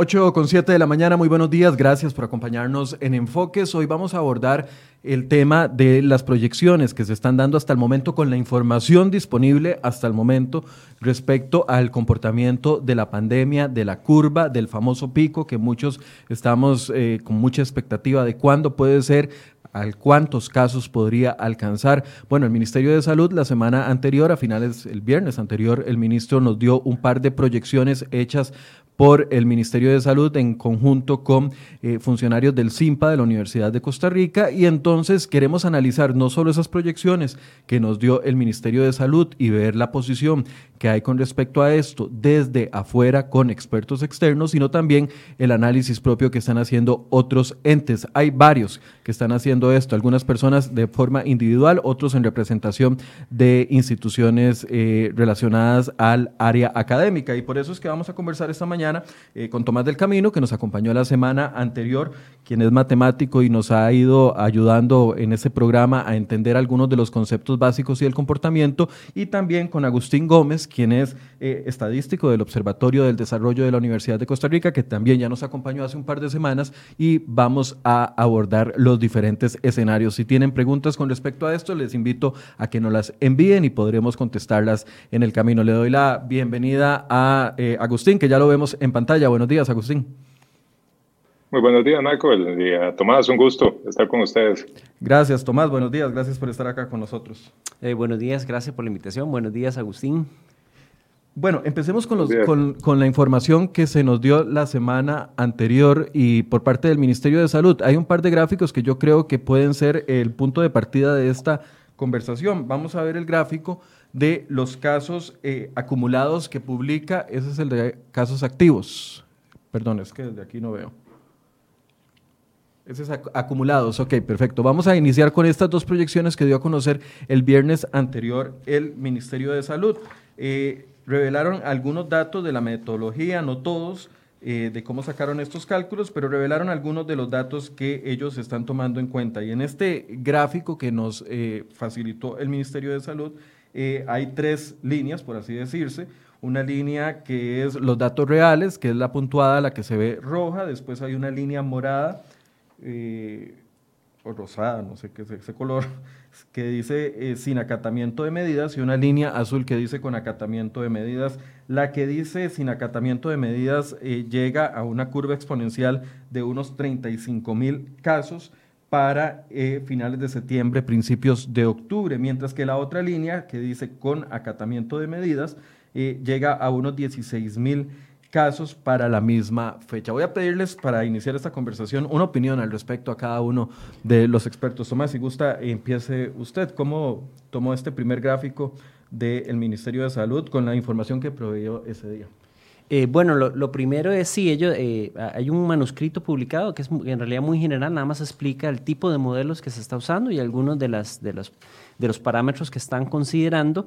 8 con 7 de la mañana, muy buenos días, gracias por acompañarnos en Enfoques. Hoy vamos a abordar el tema de las proyecciones que se están dando hasta el momento con la información disponible hasta el momento respecto al comportamiento de la pandemia, de la curva, del famoso pico que muchos estamos eh, con mucha expectativa de cuándo puede ser al cuántos casos podría alcanzar. Bueno, el Ministerio de Salud la semana anterior, a finales, el viernes anterior, el ministro nos dio un par de proyecciones hechas por el Ministerio de Salud en conjunto con eh, funcionarios del CIMPA de la Universidad de Costa Rica y entonces queremos analizar no solo esas proyecciones que nos dio el Ministerio de Salud y ver la posición que hay con respecto a esto desde afuera con expertos externos, sino también el análisis propio que están haciendo otros entes. Hay varios que están haciendo esto, algunas personas de forma individual, otros en representación de instituciones eh, relacionadas al área académica. Y por eso es que vamos a conversar esta mañana eh, con Tomás del Camino, que nos acompañó la semana anterior, quien es matemático y nos ha ido ayudando en este programa a entender algunos de los conceptos básicos y el comportamiento, y también con Agustín Gómez, quien es eh, estadístico del Observatorio del Desarrollo de la Universidad de Costa Rica, que también ya nos acompañó hace un par de semanas, y vamos a abordar los diferentes escenarios. Si tienen preguntas con respecto a esto, les invito a que nos las envíen y podremos contestarlas en el camino. Le doy la bienvenida a eh, Agustín, que ya lo vemos en pantalla. Buenos días, Agustín. Muy buenos días, Michael. Y Tomás, un gusto estar con ustedes. Gracias, Tomás. Buenos días. Gracias por estar acá con nosotros. Eh, buenos días. Gracias por la invitación. Buenos días, Agustín. Bueno, empecemos con, los, con, con, la información que se nos dio la semana anterior y por parte del Ministerio de Salud. Hay un par de gráficos que yo creo que pueden ser el punto de partida de esta conversación. Vamos a ver el gráfico de los casos eh, acumulados que publica, ese es el de casos activos. Perdón, es que desde aquí no veo. Ese es acumulados, ok, perfecto. Vamos a iniciar con estas dos proyecciones que dio a conocer el viernes anterior el Ministerio de Salud. Eh, revelaron algunos datos de la metodología, no todos, eh, de cómo sacaron estos cálculos, pero revelaron algunos de los datos que ellos están tomando en cuenta. Y en este gráfico que nos facilitó el Ministerio de Salud, eh, hay tres líneas, por así decirse. Una línea que es los datos reales, que es la puntuada, la que se ve roja. Después hay una línea morada eh, o rosada, no sé qué es ese color, que dice eh, sin acatamiento de medidas y una línea azul que dice con acatamiento de medidas. La que dice sin acatamiento de medidas llega a una curva exponencial de unos 35 mil casos para eh, finales de septiembre, principios de octubre, mientras que la otra línea que dice con acatamiento de medidas eh, llega a unos 16 mil casos para la misma fecha. Voy a pedirles para iniciar esta conversación una opinión al respecto a cada uno de los expertos. Tomás, si gusta, empiece usted. ¿Cómo tomó este primer gráfico del Ministerio de Salud con la información que proveyó ese día? Eh, bueno, lo, primero es, sí, ellos, eh, hay un manuscrito publicado que es en realidad muy general, nada más explica el tipo de modelos que se está usando y algunos de, las, de, los, de los parámetros que están considerando.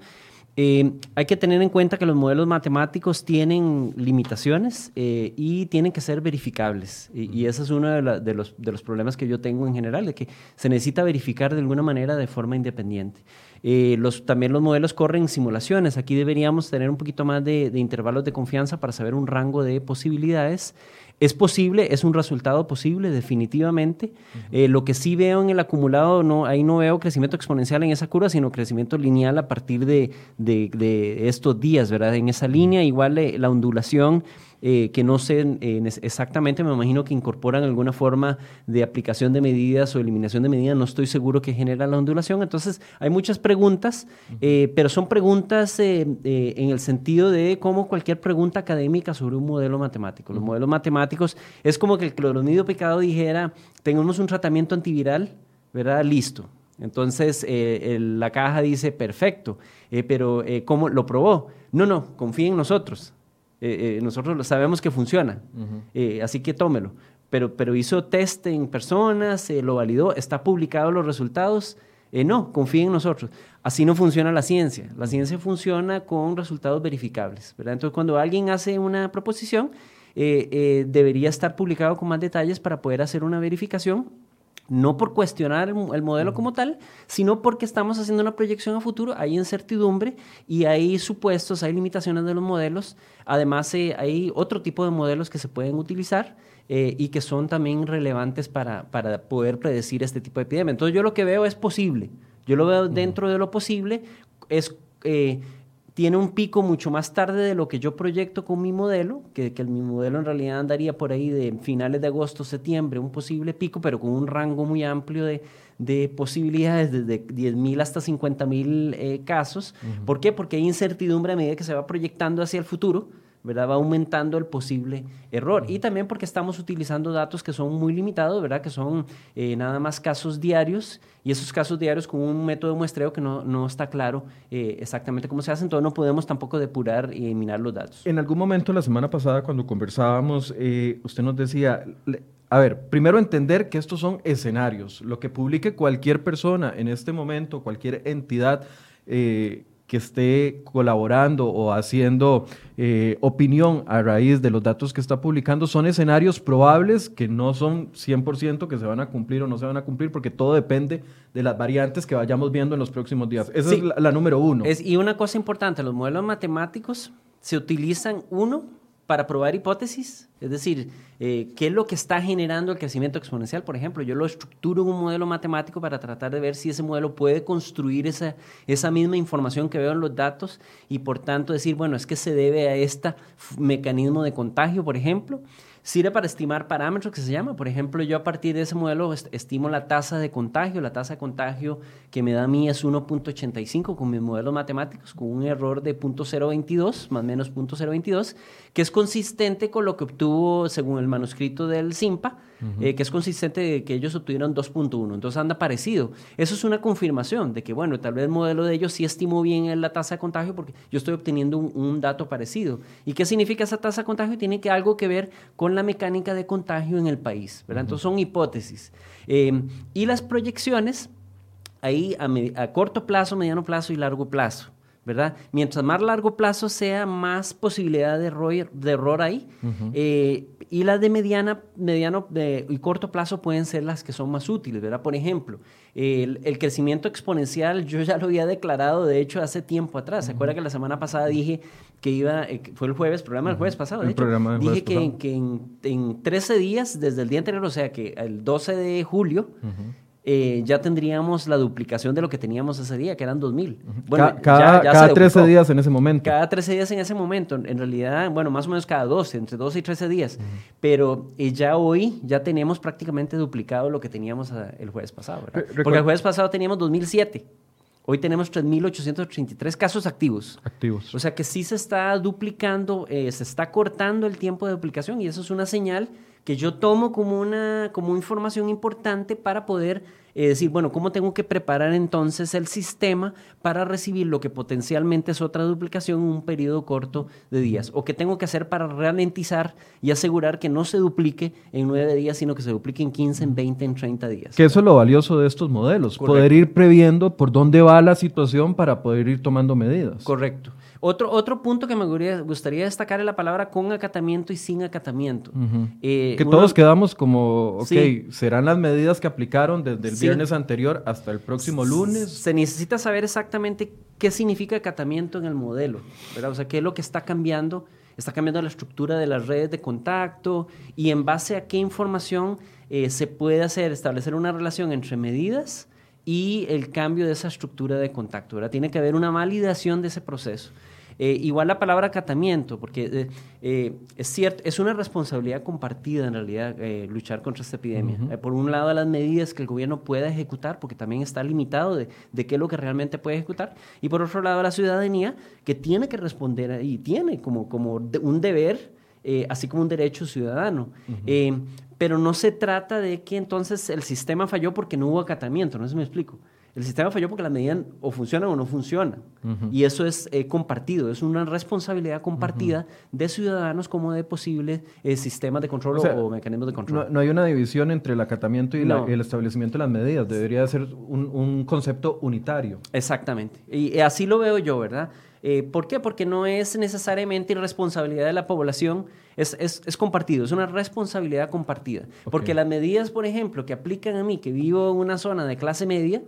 Eh, hay que tener en cuenta que los modelos matemáticos tienen limitaciones y tienen que ser verificables. Y, ese es uno de, de, los, de los problemas que yo tengo en general, de que se necesita verificar de alguna manera de forma independiente. Eh, los, también los modelos corren simulaciones. Aquí deberíamos tener un poquito más de, intervalos de confianza para saber un rango de posibilidades. Es posible, es un resultado posible, definitivamente. Eh, lo que sí veo en el acumulado, no, ahí no veo crecimiento exponencial en esa curva, sino crecimiento lineal a partir de, de, estos días, ¿verdad? En esa línea, igual eh, la ondulación eh, que no sé eh, exactamente, me imagino que incorporan alguna forma de aplicación de medidas o eliminación de medidas, no estoy seguro que genera la ondulación. Entonces, hay muchas preguntas, eh, pero son preguntas en el sentido de como cualquier pregunta académica sobre un modelo matemático. Los modelos matemáticos es como que el cloronido picado dijera, tenemos un tratamiento antiviral, ¿verdad? Listo. Entonces, la caja dice, perfecto, pero ¿cómo lo probó? No, no, confía en nosotros. Eh, eh, nosotros sabemos que funciona, eh, así que tómelo. Pero, pero hizo test en personas, lo validó, está publicado los resultados. no, confíe en nosotros. Así no funciona la ciencia. La ciencia funciona con resultados verificables. ¿verdad? Entonces, cuando alguien hace una proposición, debería estar publicado con más detalles para poder hacer una verificación no por cuestionar el, modelo como tal, sino porque estamos haciendo una proyección a futuro, hay incertidumbre y hay supuestos, hay limitaciones de los modelos. Además, eh, hay otro tipo de modelos que se pueden utilizar eh, y que son también relevantes para, para, poder predecir este tipo de epidemia. Entonces, yo lo que veo es posible. Yo lo veo dentro de lo posible. Es. Eh, tiene un pico mucho más tarde de lo que yo proyecto con mi modelo, que, que mi modelo en realidad andaría por ahí de finales de agosto, septiembre, un posible pico, pero con un rango muy amplio de, de posibilidades, desde 10.000 hasta 50.000 eh, casos. ¿Por qué? Porque hay incertidumbre a medida que se va proyectando hacia el futuro ¿verdad? Va aumentando el posible error. Y también porque estamos utilizando datos que son muy limitados, ¿verdad? Que son eh, nada más casos diarios y esos casos diarios con un método de muestreo que no, no está claro eh, exactamente cómo se hace, entonces no podemos tampoco depurar y eliminar los datos. En algún momento la semana pasada cuando conversábamos, eh, usted nos decía, a ver, primero entender que estos son escenarios. Lo que publique cualquier persona en este momento, cualquier entidad, que esté colaborando o haciendo eh, opinión a raíz de los datos que está publicando son escenarios probables que no son 100% que se van a cumplir o no se van a cumplir porque todo depende de las variantes que vayamos viendo en los próximos días. Esa es la, número uno. Es, y una cosa importante, los modelos matemáticos se utilizan, uno, para probar hipótesis, es decir, eh, qué es lo que está generando el crecimiento exponencial, por ejemplo. Yo lo estructuro en un modelo matemático para tratar de ver si ese modelo puede construir esa, esa misma información que veo en los datos y por tanto decir, bueno, es que se debe a este mecanismo de contagio, por ejemplo. Sirve para estimar parámetros que se llama. Por ejemplo, yo a partir de ese modelo estimo la tasa de contagio. La tasa de contagio que me da a mí es 1.85 con mis modelos matemáticos, con un error de 0.022, más o menos 0.022, que es consistente con lo que obtuvo según el manuscrito del SIMPA, eh, que es consistente de que ellos obtuvieron 2.1. Entonces anda parecido. Eso es una confirmación de que, bueno, tal vez el modelo de ellos sí estimó bien la tasa de contagio porque yo estoy obteniendo un, dato parecido. ¿Y qué significa esa tasa de contagio? Tiene que algo que ver con la mecánica de contagio en el país. ¿verdad? Entonces son hipótesis. Eh, y las proyecciones, ahí a, a corto plazo, mediano plazo y largo plazo. ¿verdad? Mientras más largo plazo sea, más posibilidad de error, de error hay. Eh, y las de mediana, mediano y corto plazo pueden ser las que son más útiles, ¿verdad? Por ejemplo, el, crecimiento exponencial yo ya lo había declarado, de hecho, hace tiempo atrás. ¿Se acuerda que la semana pasada dije que iba, eh, fue el jueves, programa del jueves pasado, de hecho, dije que, que en, en, 13 días, desde el día anterior, o sea, que el 12 de julio, eh, ya tendríamos la duplicación de lo que teníamos ese día, que eran 2.000. Bueno, cada, cada 13 días en ese momento. Cada 13 días en ese momento. En realidad, bueno, más o menos cada 12, entre 12 y 13 días. Pero eh, ya hoy ya tenemos prácticamente duplicado lo que teníamos ah, el jueves pasado. Porque el jueves pasado teníamos 2.007. Hoy tenemos 3.833 casos activos. Activos. O sea que sí se está duplicando, eh, se está cortando el tiempo de duplicación y eso es una señal que yo tomo como una como información importante para poder eh, decir, bueno, ¿cómo tengo que preparar entonces el sistema para recibir lo que potencialmente es otra duplicación en un periodo corto de días? ¿O qué tengo que hacer para ralentizar y asegurar que no se duplique en nueve días, sino que se duplique en 15, en 20, en 30 días? Que eso es lo valioso de estos modelos, poder ir previendo por dónde va la situación para poder ir tomando medidas. Correcto. Otro, otro punto que me gustaría destacar es la palabra con acatamiento y sin acatamiento. Eh, que todos quedamos como, ok, serán las medidas que aplicaron desde el viernes anterior hasta el próximo lunes. Se necesita saber exactamente qué significa acatamiento en el modelo, ¿verdad? O sea, qué es lo que está cambiando. Está cambiando la estructura de las redes de contacto y en base a qué información eh, se puede hacer, establecer una relación entre medidas y el cambio de esa estructura de contacto. ¿verdad? Tiene que haber una validación de ese proceso. Eh, igual la palabra acatamiento, porque eh, eh, es cierto, es una responsabilidad compartida en realidad luchar contra esta epidemia. por un lado, las medidas que el gobierno pueda ejecutar, porque también está limitado de, qué es lo que realmente puede ejecutar, y por otro lado, la ciudadanía que tiene que responder y tiene como, como un deber, así como un derecho ciudadano. pero no se trata de que entonces el sistema falló porque no hubo acatamiento, no sé si me explico. El sistema falló porque las medidas o funcionan o no funcionan. Y eso es eh, compartido, es una responsabilidad compartida de ciudadanos como de posibles eh, sistemas de control o, mecanismos de control. No, hay una división entre el acatamiento y, el establecimiento de las medidas. Debería ser un, concepto unitario. Exactamente. Y así lo veo yo, ¿verdad? Eh, ¿Por qué? Porque no es necesariamente responsabilidad de la población, es, es, compartido, es una responsabilidad compartida. Porque las medidas, por ejemplo, que aplican a mí, que vivo en una zona de clase media,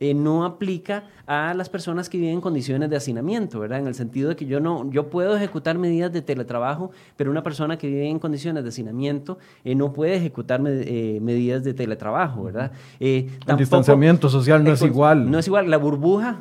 eh, no aplica a las personas que viven en condiciones de hacinamiento, ¿verdad? En el sentido de que yo no, yo puedo ejecutar medidas de teletrabajo, pero una persona que vive en condiciones de hacinamiento eh, no puede ejecutar eh, medidas de teletrabajo, ¿verdad? el distanciamiento social no es igual. No es igual. La burbuja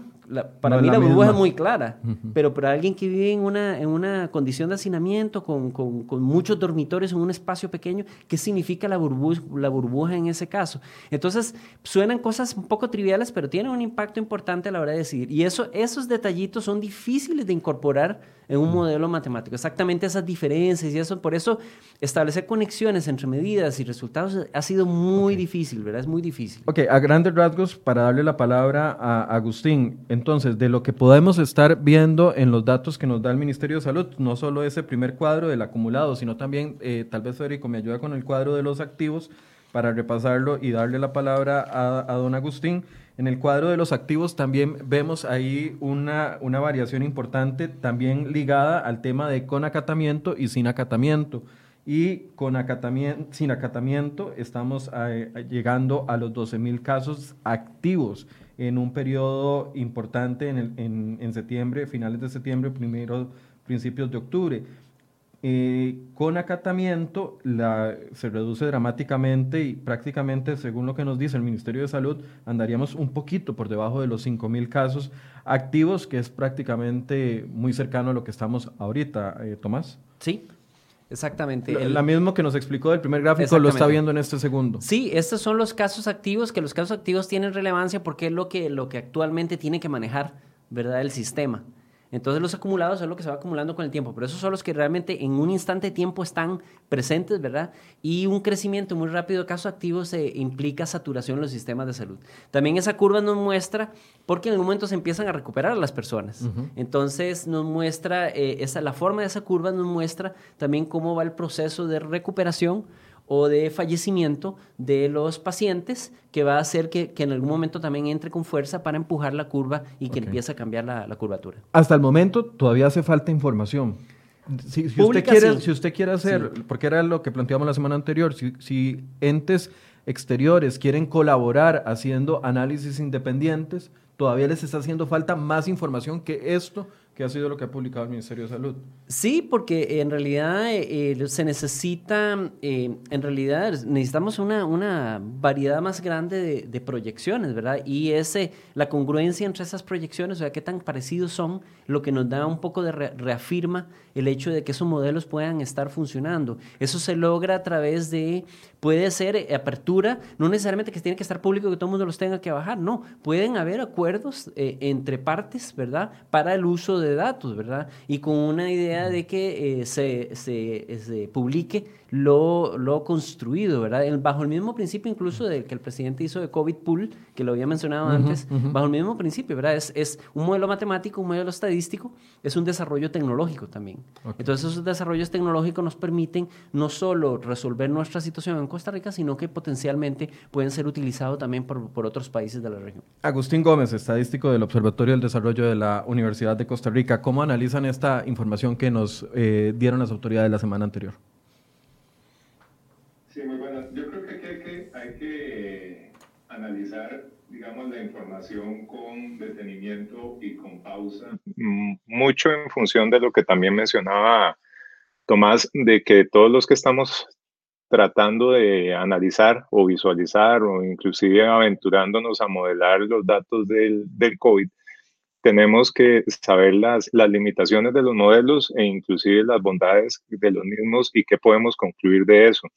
para mí la, burbuja es muy clara, pero para alguien que vive en una, en una condición de hacinamiento, con, con, con, muchos dormitorios en un espacio pequeño, ¿qué significa la burbuja, la burbuja en ese caso? Entonces, suenan cosas un poco triviales, pero tienen un impacto importante a la hora de decidir. Y eso, esos detallitos son difíciles de incorporar en un modelo matemático. Exactamente esas diferencias y eso, por eso establecer conexiones entre medidas y resultados ha sido muy difícil, ¿verdad? Es muy difícil. Ok, a grandes rasgos, para darle la palabra a Agustín, entonces, de lo que podemos estar viendo en los datos que nos da el Ministerio de Salud, no solo ese primer cuadro del acumulado, sino también, eh, tal vez Federico me ayuda con el cuadro de los activos para repasarlo y darle la palabra a, a don Agustín. En el cuadro de los activos también vemos ahí una, una variación importante, también ligada al tema de con acatamiento y sin acatamiento. Y con acatamiento, sin acatamiento estamos eh, llegando a los 12 mil casos activos en un periodo importante en, en, en septiembre, finales de septiembre, primeros, principios de octubre. Eh, con acatamiento la, se reduce dramáticamente y prácticamente, según lo que nos dice el Ministerio de Salud, andaríamos un poquito por debajo de los 5.000 casos activos, que es prácticamente muy cercano a lo que estamos ahorita. Eh, Tomás. Sí, Exactamente. La, mismo que nos explicó del primer gráfico lo está viendo en este segundo. Sí, estos son los casos activos, que los casos activos tienen relevancia porque es lo que, lo que actualmente tiene que manejar, ¿verdad? El sistema. Entonces los acumulados es lo que se va acumulando con el tiempo, pero esos son los que realmente en un instante de tiempo están presentes, ¿verdad? Y un crecimiento muy rápido de casos activos se implica saturación en los sistemas de salud. También esa curva nos muestra, porque en algún momento se empiezan a recuperar las personas. Entonces nos muestra, eh, esa, la forma de esa curva nos muestra también cómo va el proceso de recuperación o de fallecimiento de los pacientes que va a hacer que, en algún momento también entre con fuerza para empujar la curva y que empiece a cambiar la, curvatura. Hasta el momento todavía hace falta información. Si, usted, quiere, si usted quiere hacer, porque era lo que planteamos la semana anterior, si, si entes exteriores quieren colaborar haciendo análisis independientes, todavía les está haciendo falta más información que esto ¿Qué ha sido lo que ha publicado el Ministerio de Salud? Sí, porque en realidad eh, se necesita, eh, en realidad necesitamos una, una variedad más grande de, proyecciones, ¿verdad? Y ese, la congruencia entre esas proyecciones, o sea, qué tan parecidos son, lo que nos da un poco de reafirma el hecho de que esos modelos puedan estar funcionando. Eso se logra a través de, puede ser apertura, no necesariamente que tiene que estar público que todo el mundo los tenga que bajar, no, pueden haber acuerdos eh, entre partes, ¿verdad? Para el uso de datos, ¿verdad? Y con una idea de que eh, se, se, publique lo, lo construido, ¿verdad? bajo el mismo principio incluso de que el presidente hizo de COVID Pool, que lo había mencionado antes, bajo el mismo principio, ¿verdad? Es, es, un modelo matemático, un modelo estadístico, es un desarrollo tecnológico también. Entonces esos desarrollos tecnológicos nos permiten no solo resolver nuestra situación en Costa Rica, sino que potencialmente pueden ser utilizados también por, por otros países de la región. Agustín Gómez, estadístico del Observatorio del Desarrollo de la Universidad de Costa Rica, ¿cómo analizan esta información que nos eh, dieron las autoridades la semana anterior? Yo creo que hay que, hay que analizar, digamos, la información con detenimiento y con pausa. Mucho en función de lo que también mencionaba Tomás, de que todos los que estamos tratando de analizar o visualizar o inclusive aventurándonos a modelar los datos del, del COVID, tenemos que saber las, las limitaciones de los modelos e inclusive las bondades de los mismos y qué podemos concluir de eso.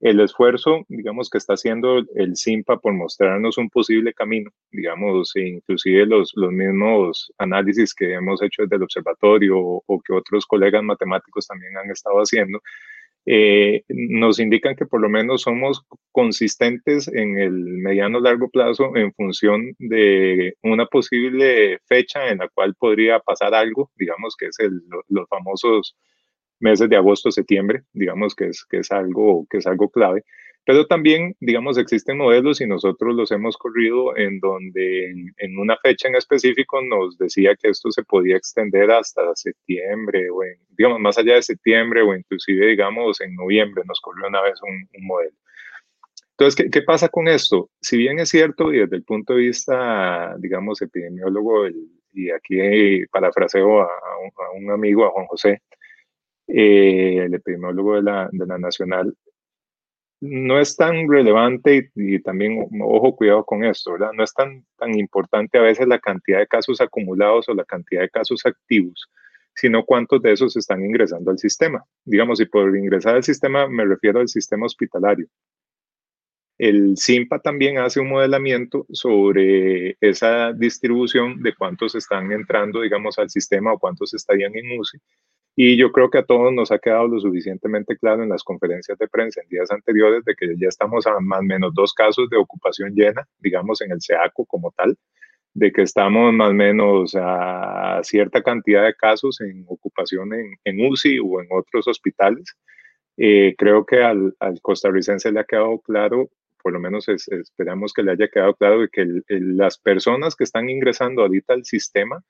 El esfuerzo, digamos, que está haciendo el CIMPA por mostrarnos un posible camino, digamos, inclusive los, los mismos análisis que hemos hecho desde el observatorio o, o que otros colegas matemáticos también han estado haciendo, eh, nos indican que por lo menos somos consistentes en el mediano largo plazo en función de una posible fecha en la cual podría pasar algo, digamos que es el, los famosos meses de agosto, septiembre, digamos que es, que es, algo, que es algo clave. Pero también, digamos, existen modelos y nosotros los hemos corrido en donde en, una fecha en específico nos decía que esto se podía extender hasta septiembre o, en, digamos, más allá de septiembre o inclusive, digamos, en noviembre nos corrió una vez un, modelo. Entonces, ¿qué, ¿qué, pasa con esto? Si bien es cierto y desde el punto de vista, digamos, epidemiólogo, y aquí parafraseo a, un, amigo, a Juan José, eh, el epidemiólogo de la, de Nacional, no es tan relevante y, también, ojo, cuidado con esto, ¿verdad? No es tan, tan importante a veces la cantidad de casos acumulados o la cantidad de casos activos, sino cuántos de esos están ingresando al sistema. Digamos, y por ingresar al sistema me refiero al sistema hospitalario. El SIMPA también hace un modelamiento sobre esa distribución de cuántos están entrando, digamos, al sistema o cuántos estarían en UCI y yo creo que a todos nos ha quedado lo suficientemente claro en las conferencias de prensa en días anteriores de que ya estamos a más o menos dos casos de ocupación llena, digamos en el SEACO como tal, de que estamos más o menos a cierta cantidad de casos en ocupación en, en UCI o en otros hospitales. Eh, creo que al, al, costarricense le ha quedado claro, por lo menos esperamos que le haya quedado claro, de que las personas que están ingresando ahorita al sistema,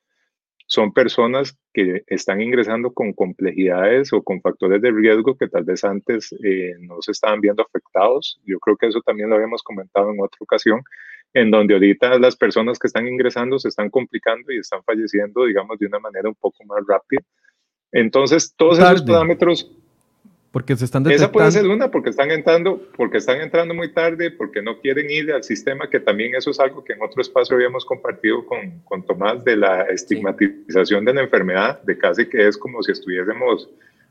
son personas que están ingresando con complejidades o con factores de riesgo que tal vez antes eh, no se estaban viendo afectados. Yo creo que eso también lo habíamos comentado en otra ocasión, en donde ahorita las personas que están ingresando se están complicando y están falleciendo, digamos, de una manera un poco más rápida. Entonces, todos esos parámetros porque se están detectando. Esa puede ser una, porque están entrando, porque están entrando muy tarde, porque no quieren ir al sistema, que también eso es algo que en otro espacio habíamos compartido con, con Tomás, de la estigmatización de la enfermedad, de casi que es como si estuviésemos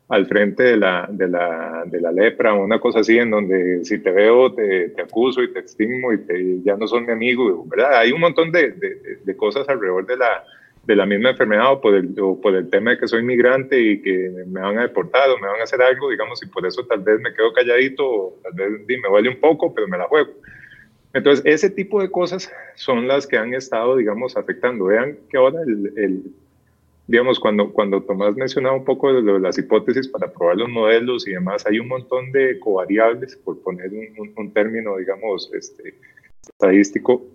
al frente de la, de la, de la lepra o una cosa así, en donde si te veo te, te acuso y te estigmo y te, ya no son mi amigo, ¿verdad? Hay un montón de, de, de cosas alrededor de la, de la misma enfermedad o por, el, por el tema de que soy migrante y que me van a deportar o me van a hacer algo, digamos, y por eso tal vez me quedo calladito o tal vez me duele un poco, pero me la juego. Entonces, ese tipo de cosas son las que han estado, digamos, afectando. Vean que ahora, el, digamos, cuando, cuando Tomás mencionaba un poco de, las hipótesis para probar los modelos y demás, hay un montón de covariables, por poner un, un término, digamos, este, estadístico,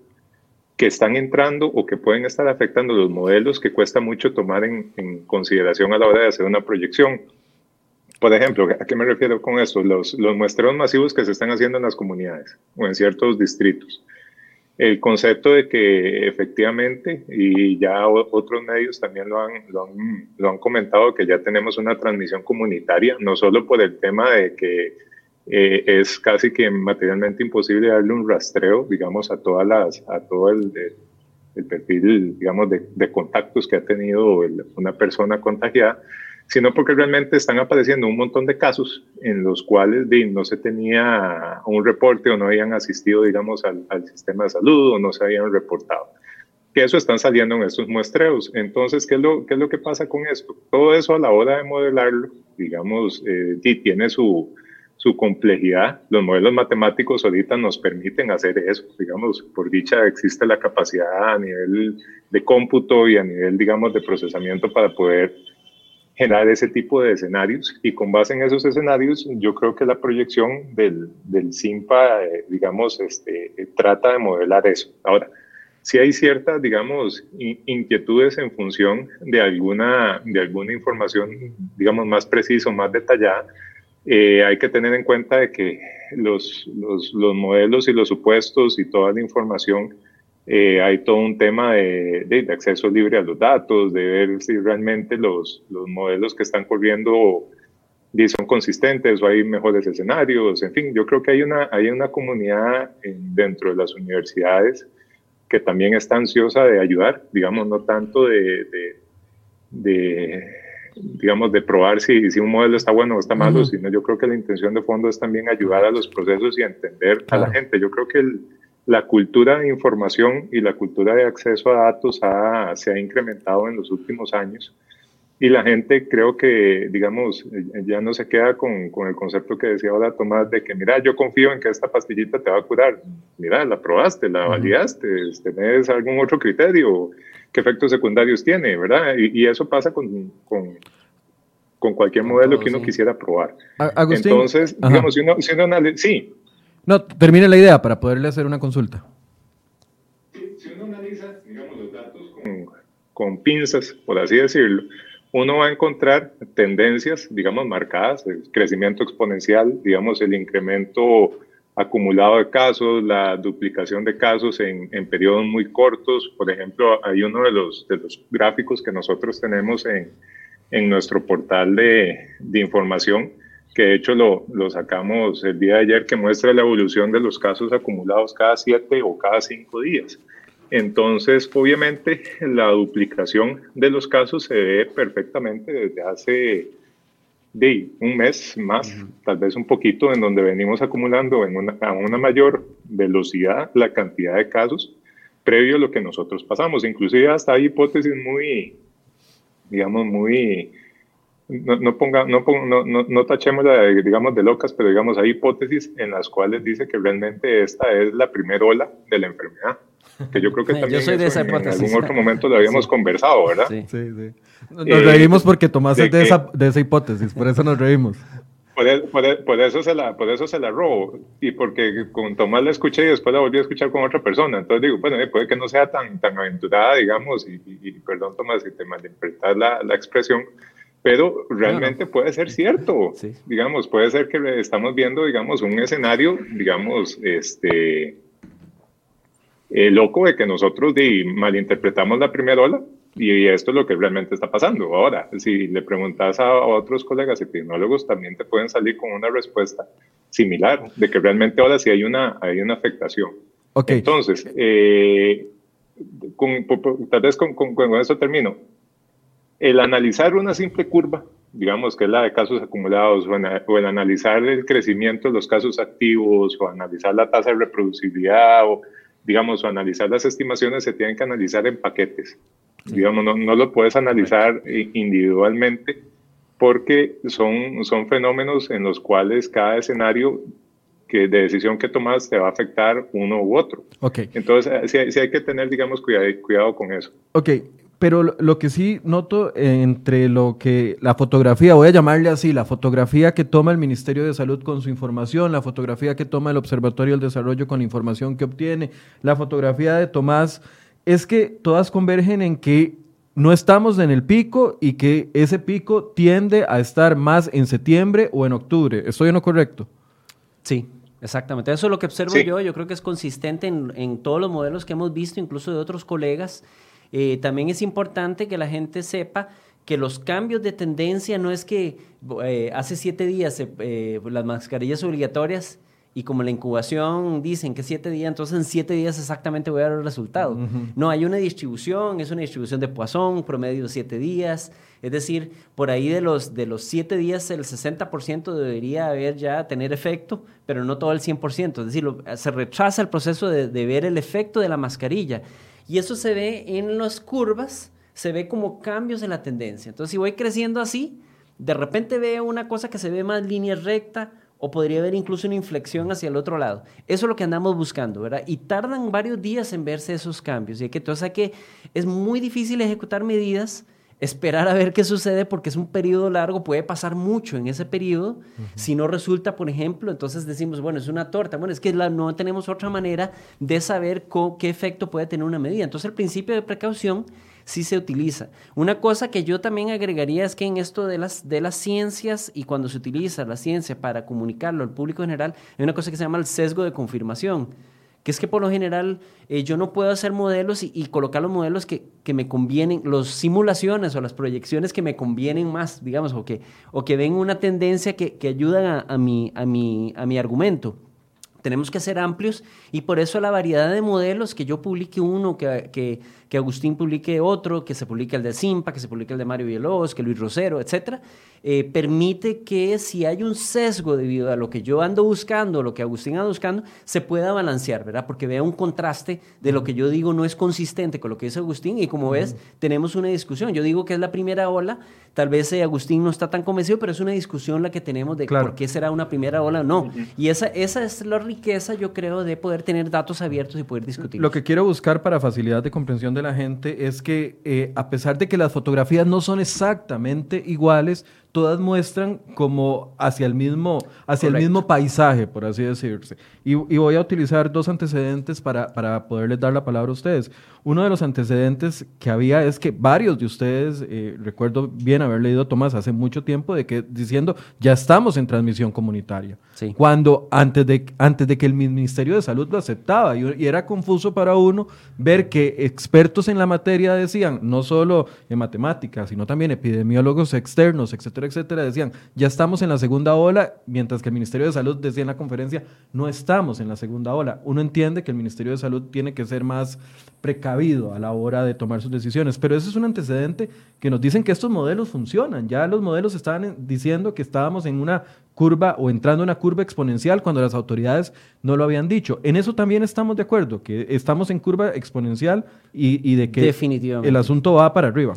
que están entrando o que pueden estar afectando los modelos que cuesta mucho tomar en, consideración a la hora de hacer una proyección. Por ejemplo, ¿a qué me refiero con eso? Los, los muestreos masivos que se están haciendo en las comunidades o en ciertos distritos. El concepto de que efectivamente, y ya otros medios también lo han, lo han, lo han comentado, que ya tenemos una transmisión comunitaria, no solo por el tema de que eh, es casi que materialmente imposible darle un rastreo, digamos, a todas las, a todo el, perfil, digamos, de, contactos que ha tenido una persona contagiada, sino porque realmente están apareciendo un montón de casos en los cuales no se tenía un reporte o no habían asistido, digamos, al, al sistema de salud o no se habían reportado que eso están saliendo en estos muestreos. Entonces, ¿qué es lo, qué es lo que pasa con esto? Todo eso a la hora de modelarlo, digamos, eh, tiene su, su complejidad. Los modelos matemáticos ahorita nos permiten hacer eso. Digamos, por dicha existe la capacidad a nivel de cómputo y a nivel, digamos, de procesamiento para poder generar ese tipo de escenarios. Y con base en esos escenarios, yo creo que la proyección del, del SIMPA, eh, digamos, este, trata de modelar eso. Ahora, si hay ciertas, digamos, inquietudes en función de alguna, de alguna información, digamos, más precisa o más detallada, eh, hay que tener en cuenta de que los, los, los, modelos y los supuestos y toda la información, eh, hay todo un tema de, de, acceso libre a los datos, de ver si realmente los, los modelos que están corriendo son consistentes o hay mejores escenarios, en fin, yo creo que hay una, hay una comunidad dentro de las universidades que también está ansiosa de ayudar, digamos, no tanto de, de digamos, de probar si, si un modelo está bueno o está malo, sino yo creo que la intención de fondo es también ayudar a los procesos y entender a la gente. Yo creo que la cultura de información y la cultura de acceso a datos se ha incrementado en los últimos años y la gente creo que, digamos, ya no se queda con, con, el concepto que decía ahora Tomás de que, mira, yo confío en que esta pastillita te va a curar. Mira, la probaste, la validaste, tenés algún otro criterio, qué efectos secundarios tiene, ¿verdad? Y, eso pasa con, con, con cualquier modelo que uno quisiera probar. Entonces, digamos, si uno, si uno analiza, sí. No, termine la idea para poderle hacer una consulta. si uno analiza, digamos, los datos con, con pinzas, por así decirlo, uno va a encontrar tendencias, digamos, marcadas, el crecimiento exponencial, digamos, el incremento acumulado de casos, la duplicación de casos en, periodos muy cortos. Por ejemplo, hay uno de los, gráficos que nosotros tenemos en, nuestro portal de, de, información, que de hecho lo, lo, sacamos el día de ayer, que muestra la evolución de los casos acumulados cada siete o cada cinco días. Entonces, obviamente, la duplicación de los casos se ve perfectamente desde hace de un mes más, tal vez un poquito, en donde venimos acumulando en una, a una mayor velocidad la cantidad de casos previo a lo que nosotros pasamos. Inclusive hasta hay hipótesis muy, digamos, muy, no, no, ponga, no, no, no, tachemos digamos, de locas, pero digamos, hay hipótesis en las cuales dice que realmente esta es la primera ola de la enfermedad que yo creo que también yo de en algún otro momento lo habíamos conversado, ¿verdad? Sí, sí. sí. Nos reímos porque Tomás es de, esa, de esa hipótesis, por eso nos reímos. Por, e, e, por, eso se la, por eso se la robo y porque con Tomás la escuché y después la volví a escuchar con otra persona. Entonces digo, bueno, puede que no sea tan, tan aventurada, digamos, y, perdón Tomás si te malinterpretas la, la expresión, pero realmente puede ser cierto. Sí. Digamos, puede ser que estamos viendo, digamos, un escenario, digamos, este eh, loco de que nosotros malinterpretamos la primera ola y esto es lo que realmente está pasando. Ahora, si le preguntas a, otros colegas epidemiólogos, también te pueden salir con una respuesta similar, de que realmente ahora sí hay una, hay una afectación. Okay. Entonces, eh, tal vez con, con, con, eso termino. El analizar una simple curva, digamos que es la de casos acumulados, o, o el analizar el crecimiento de los casos activos, o analizar la tasa de reproducibilidad, o digamos, o analizar las estimaciones se tienen que analizar en paquetes. Digamos, no, no lo puedes analizar individualmente porque son, son fenómenos en los cuales cada escenario que de decisión que tomas te va a afectar uno u otro. Okay. Entonces, sí, sí hay que tener, digamos, cuidado, cuidado con eso. Ok, pero lo que sí noto entre lo que la fotografía, voy a llamarle así, la fotografía que toma el Ministerio de Salud con su información, la fotografía que toma el Observatorio del Desarrollo con la información que obtiene, la fotografía de Tomás, es que todas convergen en que no estamos en el pico y que ese pico tiende a estar más en septiembre o en octubre. ¿Estoy en lo correcto? Sí, exactamente. Eso es lo que observo yo. Yo creo que es consistente en, en todos los modelos que hemos visto, incluso de otros colegas. Eh, también es importante que la gente sepa que los cambios de tendencia no es que eh, hace siete días eh, las mascarillas obligatorias y como la incubación dicen que siete días, entonces en siete días exactamente voy a dar el resultado. No, hay una distribución, es una distribución de Poisson, promedio de siete días. Es decir, por ahí de los, de los siete días el 60% debería haber ya tener efecto, pero no todo el 100%. Es decir, se retrasa el proceso de, de ver el efecto de la mascarilla. Y eso se ve en las curvas, se ve como cambios en la tendencia. Entonces, si voy creciendo así, de repente veo una cosa que se ve más línea recta o podría haber incluso una inflexión hacia el otro lado. Eso es lo que andamos buscando, ¿verdad? Y tardan varios días en verse esos cambios. Y que, entonces, que es muy difícil ejecutar medidas esperar a ver qué sucede porque es un periodo largo, puede pasar mucho en ese periodo. Si no resulta, por ejemplo, entonces decimos, bueno, es una torta. Bueno, es que no tenemos otra manera de saber qué efecto puede tener una medida. Entonces el principio de precaución sí se utiliza. Una cosa que yo también agregaría es que en esto de las, de las ciencias y cuando se utiliza la ciencia para comunicarlo al público general, hay una cosa que se llama el sesgo de confirmación que es que por lo general eh, yo no puedo hacer modelos y, colocar los modelos que, que, me convienen, las simulaciones o las proyecciones que me convienen más, digamos, o que, o que ven una tendencia que, que ayudan a, a, mi, a, mi, a mi argumento. Tenemos que ser amplios y por eso la variedad de modelos, que yo publique uno, que, que, que Agustín publique otro, que se publique el de Simpa, que se publique el de Mario Villalobos, que Luis Rosero, etcétera, eh, permite que si hay un sesgo debido a lo que yo ando buscando, lo que Agustín anda buscando, se pueda balancear, ¿verdad? Porque vea un contraste de lo que yo digo no es consistente con lo que dice Agustín y como ves, tenemos una discusión. Yo digo que es la primera ola, tal vez eh, Agustín no está tan convencido, pero es una discusión la que tenemos de por qué será una primera ola o no. Y esa, esa es la riqueza, yo creo, de poder tener datos abiertos y poder discutir. Lo que quiero buscar para facilidad de comprensión de la gente es que eh, a pesar de que las fotografías no son exactamente iguales, todas muestran como hacia el mismo, hacia el mismo paisaje, por así decirse. Y, voy a utilizar dos antecedentes para, para, poderles dar la palabra a ustedes. Uno de los antecedentes que había es que varios de ustedes, eh, recuerdo bien haber leído Tomás hace mucho tiempo, de que diciendo, ya estamos en transmisión comunitaria. Cuando antes de, antes de que el Ministerio de Salud lo aceptaba, y, y era confuso para uno ver que expertos en la materia decían, no solo en matemáticas, sino también epidemiólogos externos, etcétera, etcétera, decían, ya estamos en la segunda ola, mientras que el Ministerio de Salud decía en la conferencia, no estamos en la segunda ola. Uno entiende que el Ministerio de Salud tiene que ser más precavido a la hora de tomar sus decisiones, pero ese es un antecedente que nos dicen que estos modelos funcionan. Ya los modelos estaban diciendo que estábamos en una curva o entrando en una curva exponencial cuando las autoridades no lo habían dicho. En eso también estamos de acuerdo, que estamos en curva exponencial y, y de que el asunto va para arriba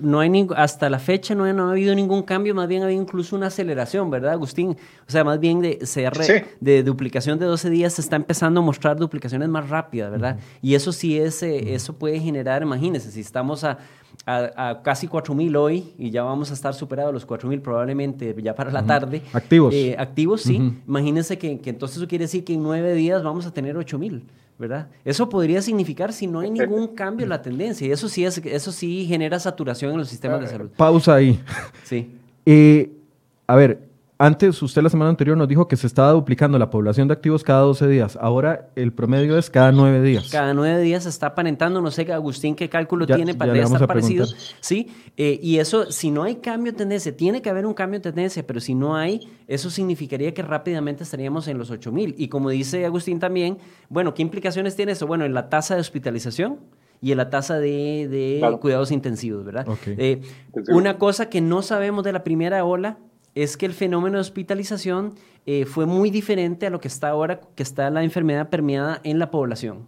no hay hasta la fecha no, ha habido ningún cambio, más bien ha habido incluso una aceleración, ¿verdad, Agustín? O sea, más bien de CR, de duplicación de 12 días se está empezando a mostrar duplicaciones más rápidas, ¿verdad? Y eso sí es, eh, eso puede generar, imagínense, si estamos a, a, casi 4.000 hoy y ya vamos a estar superados los 4.000 probablemente ya para la tarde. Activos. Eh, activos, sí. Imagínense que, que, entonces eso quiere decir que en nueve días vamos a tener 8.000. ¿verdad? Eso podría significar si no hay ningún cambio en la tendencia y eso sí, es, eso sí genera saturación en los sistemas de salud. Pausa ahí. Sí. Eh, a ver, antes, usted la semana anterior nos dijo que se estaba duplicando la población de activos cada 12 días. Ahora el promedio es cada 9 días. Cada 9 días se está aparentando. No sé, Agustín, qué cálculo tiene para estar parecido. Sí, eh, y eso, si no hay cambio de tendencia, tiene que haber un cambio de tendencia, pero si no hay, eso significaría que rápidamente estaríamos en los 8000. Y como dice Agustín también, bueno, ¿qué implicaciones tiene eso? Bueno, en la tasa de hospitalización y en la tasa de, cuidados intensivos, ¿verdad? Eh, una cosa que no sabemos de la primera ola es que el fenómeno de hospitalización eh, fue muy diferente a lo que está ahora, que está la enfermedad permeada en la población.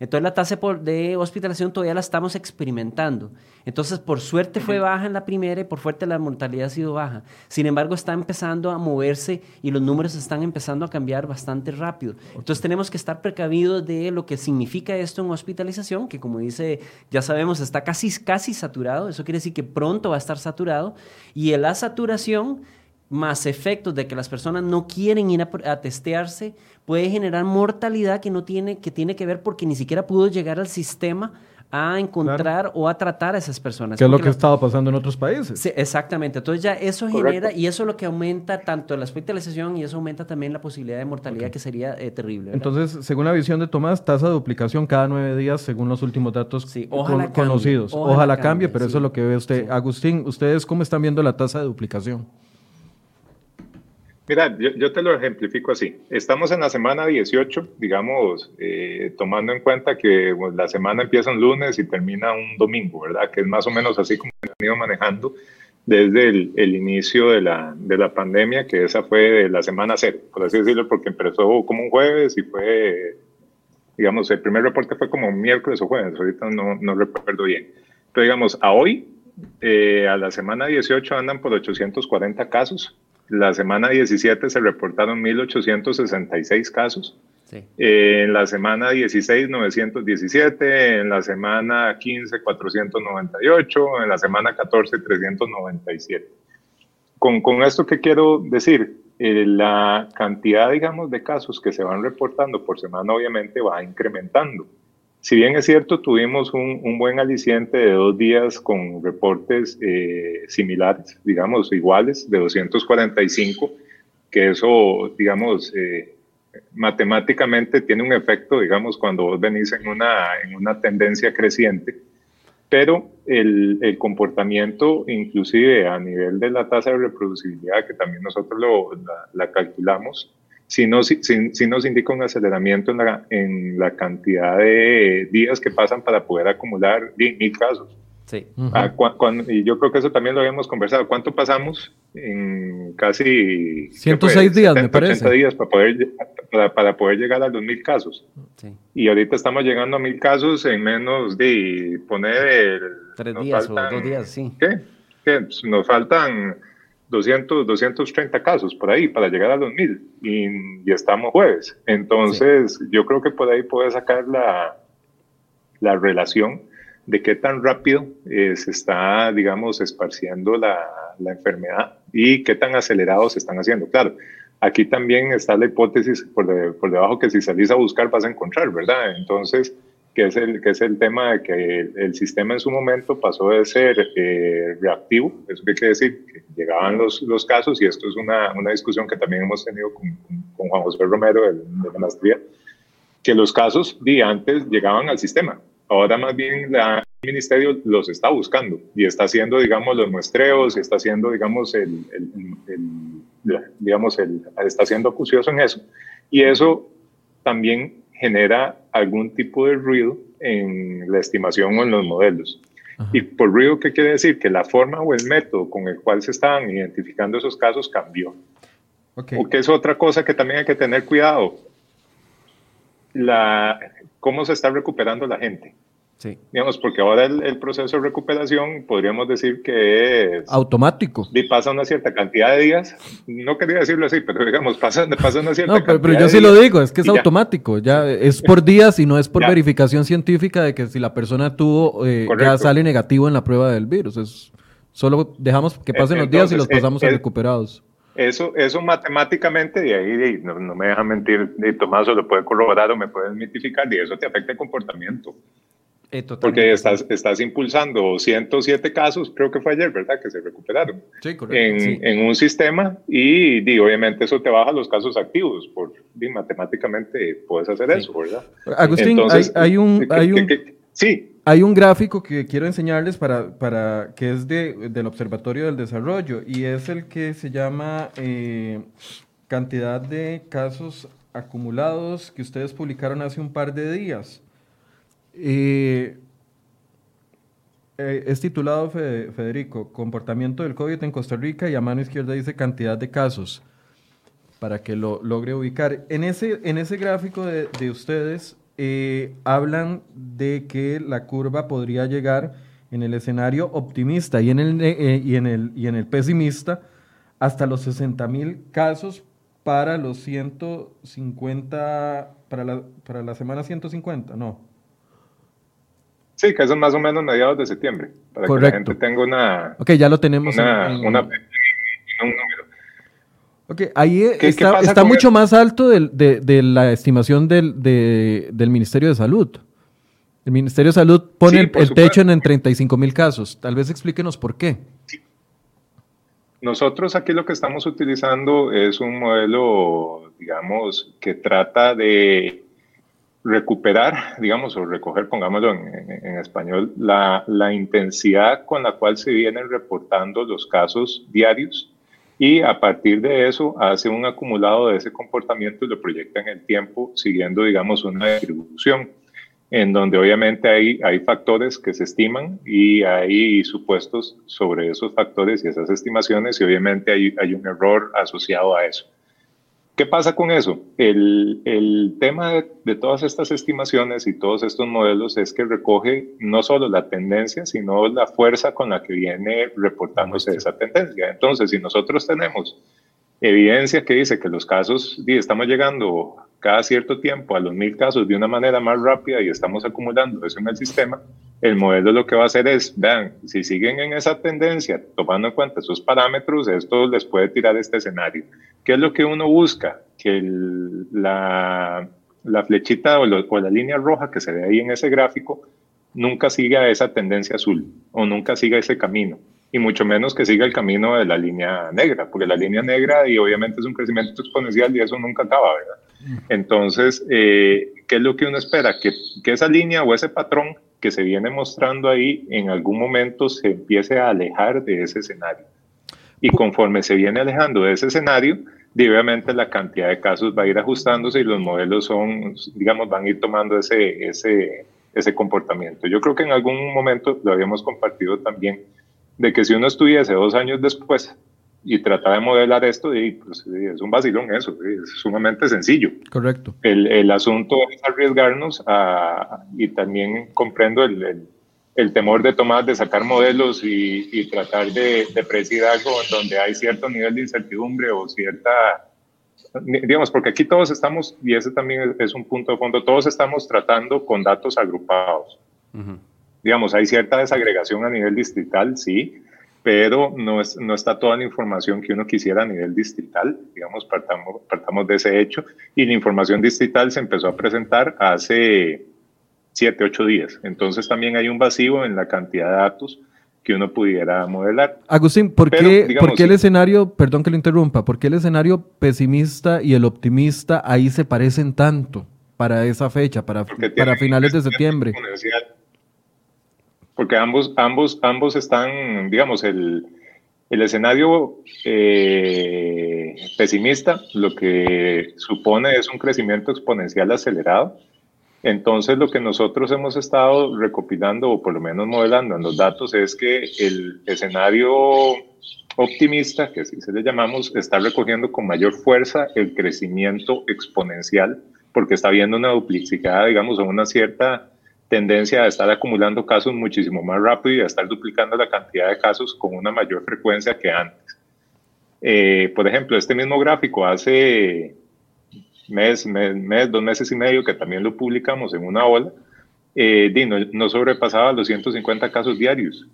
Entonces la tasa de hospitalización todavía la estamos experimentando. Entonces, por suerte fue baja en la primera y por suerte la mortalidad ha sido baja. Sin embargo, está empezando a moverse y los números están empezando a cambiar bastante rápido. Entonces, tenemos que estar precavidos de lo que significa esto en hospitalización, que como dice, ya sabemos, está casi, casi saturado. Eso quiere decir que pronto va a estar saturado. Y en la saturación más efectos de que las personas no quieren ir a, testearse, puede generar mortalidad que no tiene que tiene que ver porque ni siquiera pudo llegar al sistema a encontrar o a tratar a esas personas. ¿Qué es lo que ha estado pasando en otros países? Sí, exactamente. Entonces ya eso genera y eso es lo que aumenta tanto la hospitalización y eso aumenta también la posibilidad de mortalidad que sería eh, terrible. Entonces, según la visión de Tomás, tasa de duplicación cada nueve días según los últimos datos conocidos. Ojalá, cambie, pero eso es lo que ve usted. Agustín, ¿ustedes cómo están viendo la tasa de duplicación? Mira, yo, te lo ejemplifico así. Estamos en la semana 18, digamos, eh, tomando en cuenta que la semana empieza un lunes y termina un domingo, ¿verdad? Que es más o menos así como se han ido manejando desde el, inicio de la, de la, pandemia, que esa fue la semana cero, por así decirlo, porque empezó como un jueves y fue, digamos, el primer reporte fue como miércoles o jueves, ahorita no, no recuerdo bien. Pero digamos, a hoy, eh, a la semana 18 andan por 840 casos, la semana 17 se reportaron 1.866 casos. Eh, en la semana 16, 917. En la semana 15, 498. En la semana 14, 397. Con, con esto que quiero decir, eh, la cantidad, digamos, de casos que se van reportando por semana obviamente va incrementando. Si bien es cierto, tuvimos un, buen aliciente de dos días con reportes eh, similares, digamos, iguales, de 245, que eso, digamos, eh, matemáticamente tiene un efecto, digamos, cuando vos venís en una, en una tendencia creciente, pero el, el, comportamiento, inclusive a nivel de la tasa de reproducibilidad, que también nosotros lo, la calculamos, sí nos, nos indica un aceleramiento en la, en la cantidad de días que pasan para poder acumular mil casos. Sí. Ah, y yo creo que eso también lo habíamos conversado. ¿Cuánto pasamos en casi 106 días, me parece? 80 días para poder, para, poder llegar a los mil casos. Sí. Y ahorita estamos llegando a mil casos en menos de poner... Tres días o dos días, sí. ¿Qué? ¿Qué? Nos faltan 200, 230 casos por ahí para llegar a los mil y, estamos jueves. Entonces, yo creo que por ahí puede sacar la, la relación de qué tan rápido eh, se está, digamos, esparciendo la, la, enfermedad y qué tan acelerados se están haciendo. Claro, aquí también está la hipótesis por, por debajo que si salís a buscar vas a encontrar, ¿verdad? Entonces, que es el, que es el tema de que el, sistema en su momento pasó de ser eh, reactivo, eso quiere decir que llegaban los, los casos, y esto es una, una discusión que también hemos tenido con, con Juan José Romero de, de la maestría, que los casos de antes llegaban al sistema, Ahora más bien la, el ministerio los está buscando y está haciendo, digamos, los muestreos, está haciendo, digamos, el, digamos, el, está haciendo acucioso en eso. Y eso también genera algún tipo de ruido en la estimación o en los modelos. Y por ruido, ¿qué quiere decir? Que la forma o el método con el cual se estaban identificando esos casos cambió. Okay. O que es otra cosa que también hay que tener cuidado. La, cómo se está recuperando la gente. Sí. Digamos, porque ahora el, proceso de recuperación podríamos decir que es automático. Y pasa una cierta cantidad de días. No quería decirlo así, pero digamos, pasa, pasa una cierta no, pero, pero yo sí lo digo, es que es automático. Ya. es por días y no es por verificación científica de que si la persona tuvo, eh, ya sale negativo en la prueba del virus. Es, solo dejamos que pasen los días y los pasamos a recuperados. Eso, eso matemáticamente, y ahí no, me deja mentir, ni Tomás lo puede corroborar o me puede mitificar, y eso te afecta el comportamiento. Eh, Porque estás, estás impulsando 107 casos, creo que fue ayer, ¿verdad? Que se recuperaron sí, en, en, un sistema y, y, obviamente eso te baja los casos activos. Por, y matemáticamente puedes hacer eso, ¿verdad? Agustín, hay, un... Hay un... sí, hay un gráfico que quiero enseñarles para, para que es de, del Observatorio del Desarrollo y es el que se llama eh, cantidad de casos acumulados que ustedes publicaron hace un par de días. Eh, es titulado, Federico, Comportamiento del COVID en Costa Rica y a mano izquierda dice cantidad de casos, para que lo logre ubicar. En ese, en ese gráfico de, de ustedes eh, hablan de que la curva podría llegar en el escenario optimista y en el, eh, y en el, y en el pesimista hasta los 60 mil casos para los 150, para la, para la semana 150, no. Sí, que eso es más o menos mediados de septiembre, para que la gente tenga una... Ok, ya lo tenemos. Una, en, una, Ok, ahí está, mucho más alto de, la estimación del, del, Ministerio de Salud. El Ministerio de Salud pone el, techo en, 35 mil casos. Tal vez explíquenos por qué. Nosotros aquí lo que estamos utilizando es un modelo, digamos, que trata de recuperar, digamos, o recoger, pongámoslo en, español, la, la intensidad con la cual se vienen reportando los casos diarios y a partir de eso hace un acumulado de ese comportamiento y lo proyecta en el tiempo siguiendo, digamos, una distribución en donde obviamente hay, hay factores que se estiman y hay supuestos sobre esos factores y esas estimaciones y obviamente hay, hay un error asociado a eso. ¿Qué pasa con eso? El, el tema de, de, todas estas estimaciones y todos estos modelos es que recoge no solo la tendencia, sino la fuerza con la que viene reportándose esa tendencia. Entonces, si nosotros tenemos evidencia que dice que los casos, estamos llegando cada cierto tiempo a los mil casos de una manera más rápida y estamos acumulando eso en el sistema, el modelo lo que va a hacer es, vean, si siguen en esa tendencia, tomando en cuenta esos parámetros, esto les puede tirar este escenario. ¿Qué es lo que uno busca? Que la, la, flechita o, o la línea roja que se ve ahí en ese gráfico nunca siga esa tendencia azul o nunca siga ese camino y mucho menos que siga el camino de la línea negra, porque la línea negra y obviamente es un crecimiento exponencial y eso nunca acaba, ¿verdad? Entonces, eh, ¿qué es lo que uno espera? Que, que, esa línea o ese patrón que se viene mostrando ahí en algún momento se empiece a alejar de ese escenario. Y conforme se viene alejando de ese escenario, obviamente la cantidad de casos va a ir ajustándose y los modelos son, digamos, van a ir tomando ese, ese, ese comportamiento. Yo creo que en algún momento lo habíamos compartido también, de que si uno estuviese dos años después y trataba de modelar esto, pues, es un vacilón eso, es sumamente sencillo. Correcto. El, el asunto es arriesgarnos a, y también comprendo el, el, temor de tomar, de sacar modelos y, y tratar de, de predecir algo donde hay cierto nivel de incertidumbre o cierta, digamos, porque aquí todos estamos, y ese también es un punto de fondo, todos estamos tratando con datos agrupados. Digamos, hay cierta desagregación a nivel distrital, sí, pero no, es, no está toda la información que uno quisiera a nivel distrital, digamos, partamos, partamos de ese hecho, y la información distrital se empezó a presentar hace siete, ocho días. Entonces también hay un vacío en la cantidad de datos que uno pudiera modelar. Agustín, ¿por, qué, ¿por qué el escenario, perdón que lo interrumpa, por qué el escenario pesimista y el optimista ahí se parecen tanto para esa fecha, para, para finales de septiembre? Porque ambos, ambos, ambos están, digamos, el, el escenario eh, pesimista lo que supone es un crecimiento exponencial acelerado. Entonces, lo que nosotros hemos estado recopilando, o por lo menos modelando en los datos, es que el escenario optimista, que así se le llamamos, está recogiendo con mayor fuerza el crecimiento exponencial, porque está viendo una duplicidad, digamos, o una cierta tendencia a estar acumulando casos muchísimo más rápido y a estar duplicando la cantidad de casos con una mayor frecuencia que antes. Eh, por ejemplo, este mismo gráfico hace mes, mes, dos meses y medio que también lo publicamos en una ola, eh, no, no, sobrepasaba los 150 casos diarios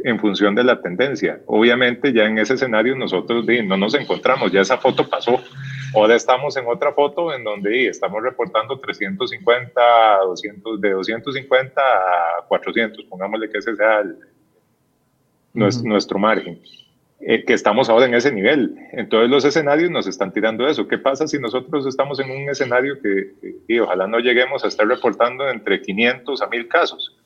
en función de la tendencia. Obviamente ya en ese escenario nosotros no nos encontramos, ya esa foto pasó. Ahora estamos en otra foto en donde estamos reportando 350, 200, de 250 a 400, pongámosle que ese sea nuestro, margen. Eh, que estamos ahora en ese nivel. Entonces los escenarios nos están tirando eso. ¿Qué pasa si nosotros estamos en un escenario que, y ojalá no lleguemos a estar reportando entre 500 a 1000 casos?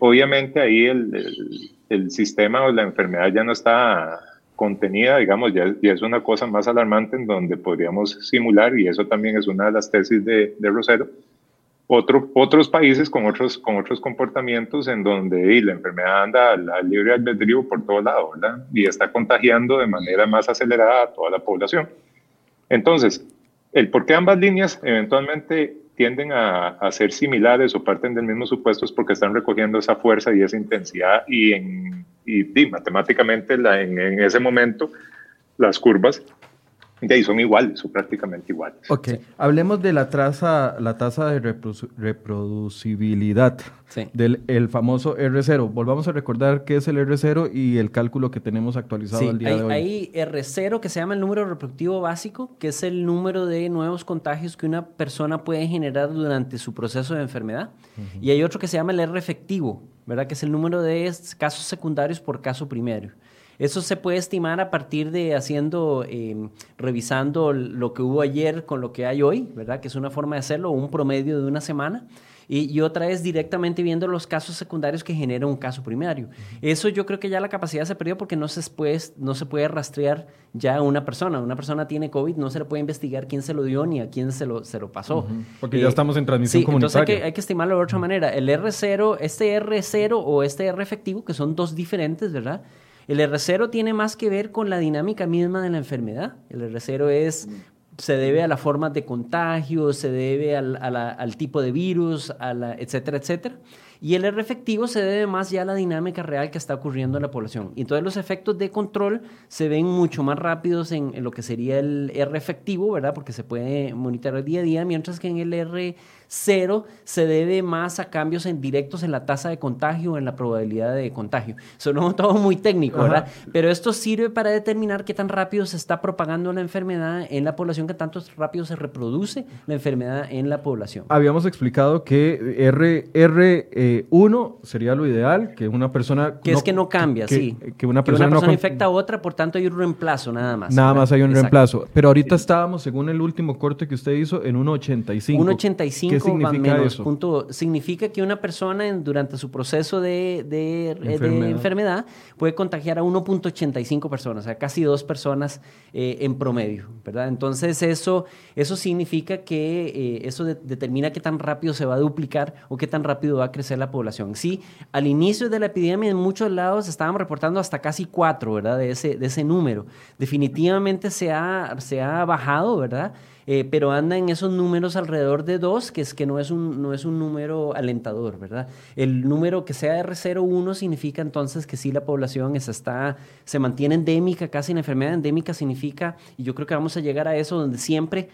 obviamente ahí el, el, sistema o la enfermedad ya no está contenida, digamos, ya, ya, es una cosa más alarmante en donde podríamos simular, y eso también es una de las tesis de, de Rosero, otro, otros países con otros, con otros comportamientos en donde la enfermedad anda al, libre albedrío por todo lado, ¿verdad? Y está contagiando de manera más acelerada a toda la población. Entonces, el por qué ambas líneas eventualmente tienden a, ser similares o parten del mismo supuesto es porque están recogiendo esa fuerza y esa intensidad y, y, matemáticamente en, ese momento las curvas de ahí son iguales, son prácticamente iguales. Ok, hablemos de la tasa, la tasa de reproducibilidad del el famoso R0. Volvamos a recordar qué es el R0 y el cálculo que tenemos actualizado el día de hoy. Hay R0 que se llama el número reproductivo básico, que es el número de nuevos contagios que una persona puede generar durante su proceso de enfermedad. Y hay otro que se llama el R efectivo, ¿verdad? Que es el número de casos secundarios por caso primario. Eso se puede estimar a partir de haciendo, em, revisando lo que hubo ayer con lo que hay hoy, ¿verdad? Que es una forma de hacerlo, un promedio de una semana. Y, otra es directamente viendo los casos secundarios que genera un caso primario. Eso yo creo que ya la capacidad se perdió porque no se, puede, no se puede rastrear ya a una persona. Una persona tiene COVID, no se le puede investigar quién se lo dio ni a quién se lo, se lo pasó. Porque ya eh, estamos en transmisión sí, Entonces hay que, hay que estimarlo de otra manera. El R0, este R0 o este R efectivo, que son dos diferentes, ¿verdad? El R0 tiene más que ver con la dinámica misma de la enfermedad. El R0 es, se debe a la forma de contagio, se debe al, tipo de virus, etcétera, etcétera. Y el R efectivo se debe más ya a la dinámica real que está ocurriendo en la población. Y entonces los efectos de control se ven mucho más rápidos en, en lo que sería el R efectivo, ¿verdad? Porque se puede monitorear día a día, mientras que en el R Cero se debe más a cambios en directos en la tasa de contagio o en la probabilidad de contagio. Sonó todo muy técnico, ¿verdad? Pero esto sirve para determinar qué tan rápido se está propagando la enfermedad en la población, qué tanto rápido se reproduce la enfermedad en la población. Habíamos explicado que R, R1 sería lo ideal, que una persona... Que es que no cambia, sí. Que una persona, no infecta a otra, por tanto hay un reemplazo nada más. Nada más hay un reemplazo. Pero ahorita estábamos, según el último corte que usted hizo, en 1.85. 1.85 significa menos. eso? Punto, significa que una persona durante su proceso de, de, enfermedad. puede contagiar a 1.85 personas, o sea, casi dos personas eh, en promedio, ¿verdad? Entonces eso, eso significa que eh, eso determina qué tan rápido se va a duplicar o qué tan rápido va a crecer la población. Sí, al inicio de la epidemia en muchos lados estaban reportando hasta casi cuatro, ¿verdad? De ese, de ese número. Definitivamente se ha, se ha bajado, ¿verdad? Eh, pero anda en esos números alrededor de dos, que es que no es un, no es un número alentador, ¿verdad? El número que sea R01 significa entonces que sí la población está, se mantiene endémica, casi la enfermedad endémica significa, y yo creo que vamos a llegar a eso donde siempre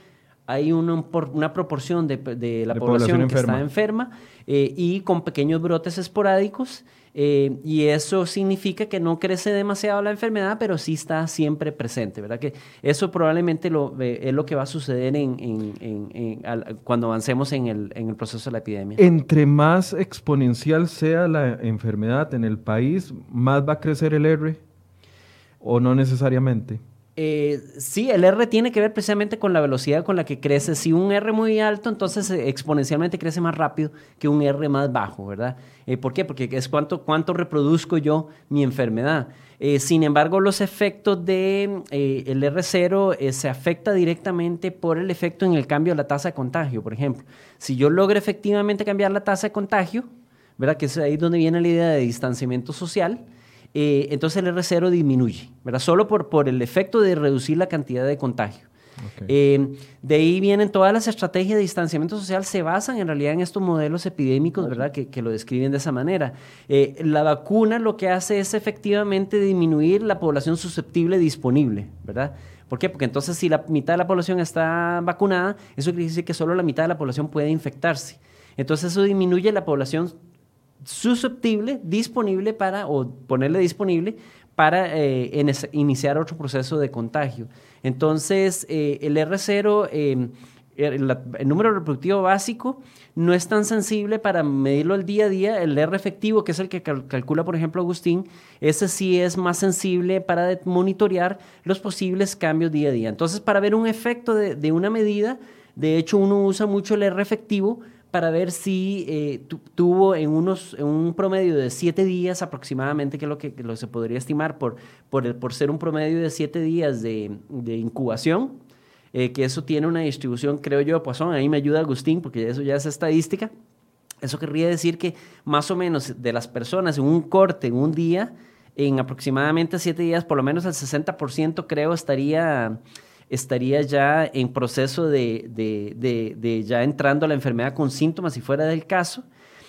hay una, una proporción de, de la población, que está enferma eh, y con pequeños brotes esporádicos eh, y eso significa que no crece demasiado la enfermedad, pero sí está siempre presente, ¿verdad? Que eso probablemente lo, eh, es lo que va a suceder cuando avancemos en el proceso de la epidemia. Entre más exponencial sea la enfermedad en el país, más va a crecer el R o no necesariamente. Eh, sí, el R tiene que ver precisamente con la velocidad con la que crece. Si un R muy alto, entonces eh, exponencialmente crece más rápido que un R más bajo, ¿verdad? Eh, ¿Por qué? Porque es cuánto, reproduzco yo mi enfermedad. sin embargo, los efectos del de, el R0 se afecta directamente por el efecto en el cambio de la tasa de contagio, por ejemplo. Si yo logro efectivamente cambiar la tasa de contagio, ¿verdad? Que es ahí donde viene la idea de distanciamiento social, eh, entonces el R0 disminuye, ¿verdad? Solo por, por el efecto de reducir la cantidad de contagio. Eh, de ahí vienen todas las estrategias de distanciamiento social, se basan en realidad en estos modelos epidémicos, ¿verdad? Que, que lo describen de esa manera. Eh, la vacuna lo que hace es efectivamente disminuir la población susceptible disponible, ¿verdad? ¿Por qué? Porque entonces si la mitad de la población está vacunada, eso quiere decir que solo la mitad de la población puede infectarse. Entonces eso disminuye la población susceptible, disponible para, o ponerle disponible para eh, iniciar otro proceso de contagio. Entonces, eh, el R0, eh, el, número reproductivo básico, no es tan sensible para medirlo el día a día. El R efectivo, que es el que calcula, por ejemplo, Agustín, ese sí es más sensible para monitorear los posibles cambios día a día. Entonces, para ver un efecto de, de una medida, de hecho, uno usa mucho el R efectivo para ver si eh, tuvo en, unos, en un promedio de siete días aproximadamente, que es lo que, lo se podría estimar por, por, por, ser un promedio de siete días de, de incubación, eh, que eso tiene una distribución, creo yo, pues ahí me ayuda Agustín, porque eso ya es estadística. Eso querría decir que más o menos de las personas en un corte, en un día, en aproximadamente siete días, por lo menos el 60% creo estaría estaría ya en proceso de, de, de, ya entrando a la enfermedad con síntomas si fuera del caso.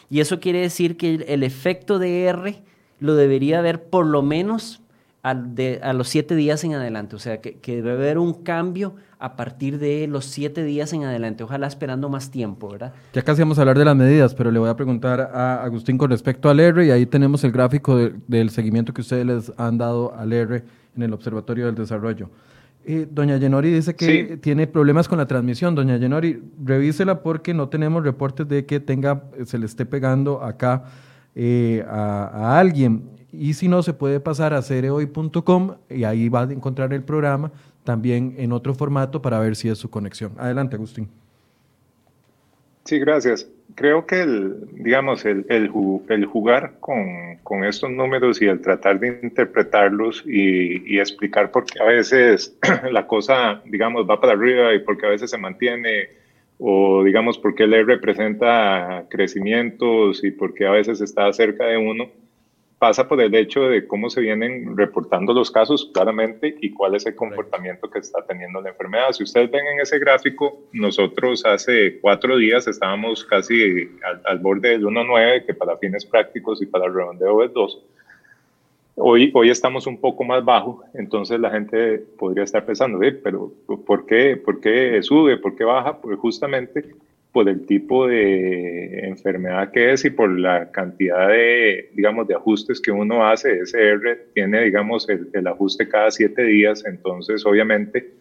Y eso quiere decir que el, efecto de R lo debería haber por lo menos a, de, a los siete días en adelante. O sea, que, que, debe haber un cambio a partir de los siete días en adelante. Ojalá esperando más tiempo, ¿verdad? Ya casi vamos a hablar de las medidas, pero le voy a preguntar a Agustín con respecto al R y ahí tenemos el gráfico del seguimiento que ustedes les han dado al R en el Observatorio del Desarrollo. Eh, doña Yenori dice que tiene problemas con la transmisión. Doña Yenori, revísela porque no tenemos reportes de que tenga, se le esté pegando acá eh, a, alguien. Y si no, se puede pasar a cereoy.com y ahí va a encontrar el programa también en otro formato para ver si es su conexión. Adelante, Agustín. Sí, gracias. Creo que el, digamos, el, el, jugar con, con, estos números y el tratar de interpretarlos y, y, explicar por qué a veces la cosa, digamos, va para arriba y por qué a veces se mantiene, o digamos, por qué le representa crecimientos y por qué a veces está cerca de uno, pasa por el hecho de cómo se vienen reportando los casos claramente y cuál es el comportamiento que está teniendo la enfermedad. Si ustedes ven en ese gráfico, nosotros hace cuatro días estábamos casi al, borde del 1.9, que para fines prácticos y para el redondeo es 2. Hoy, hoy estamos un poco más bajo, entonces la gente podría estar pensando, pero ¿por qué, ¿por qué sube? ¿Por qué baja? Pues justamente por el tipo de enfermedad que es y por la cantidad de, digamos, de ajustes que uno hace. SR tiene, digamos, el, ajuste cada siete días, entonces obviamente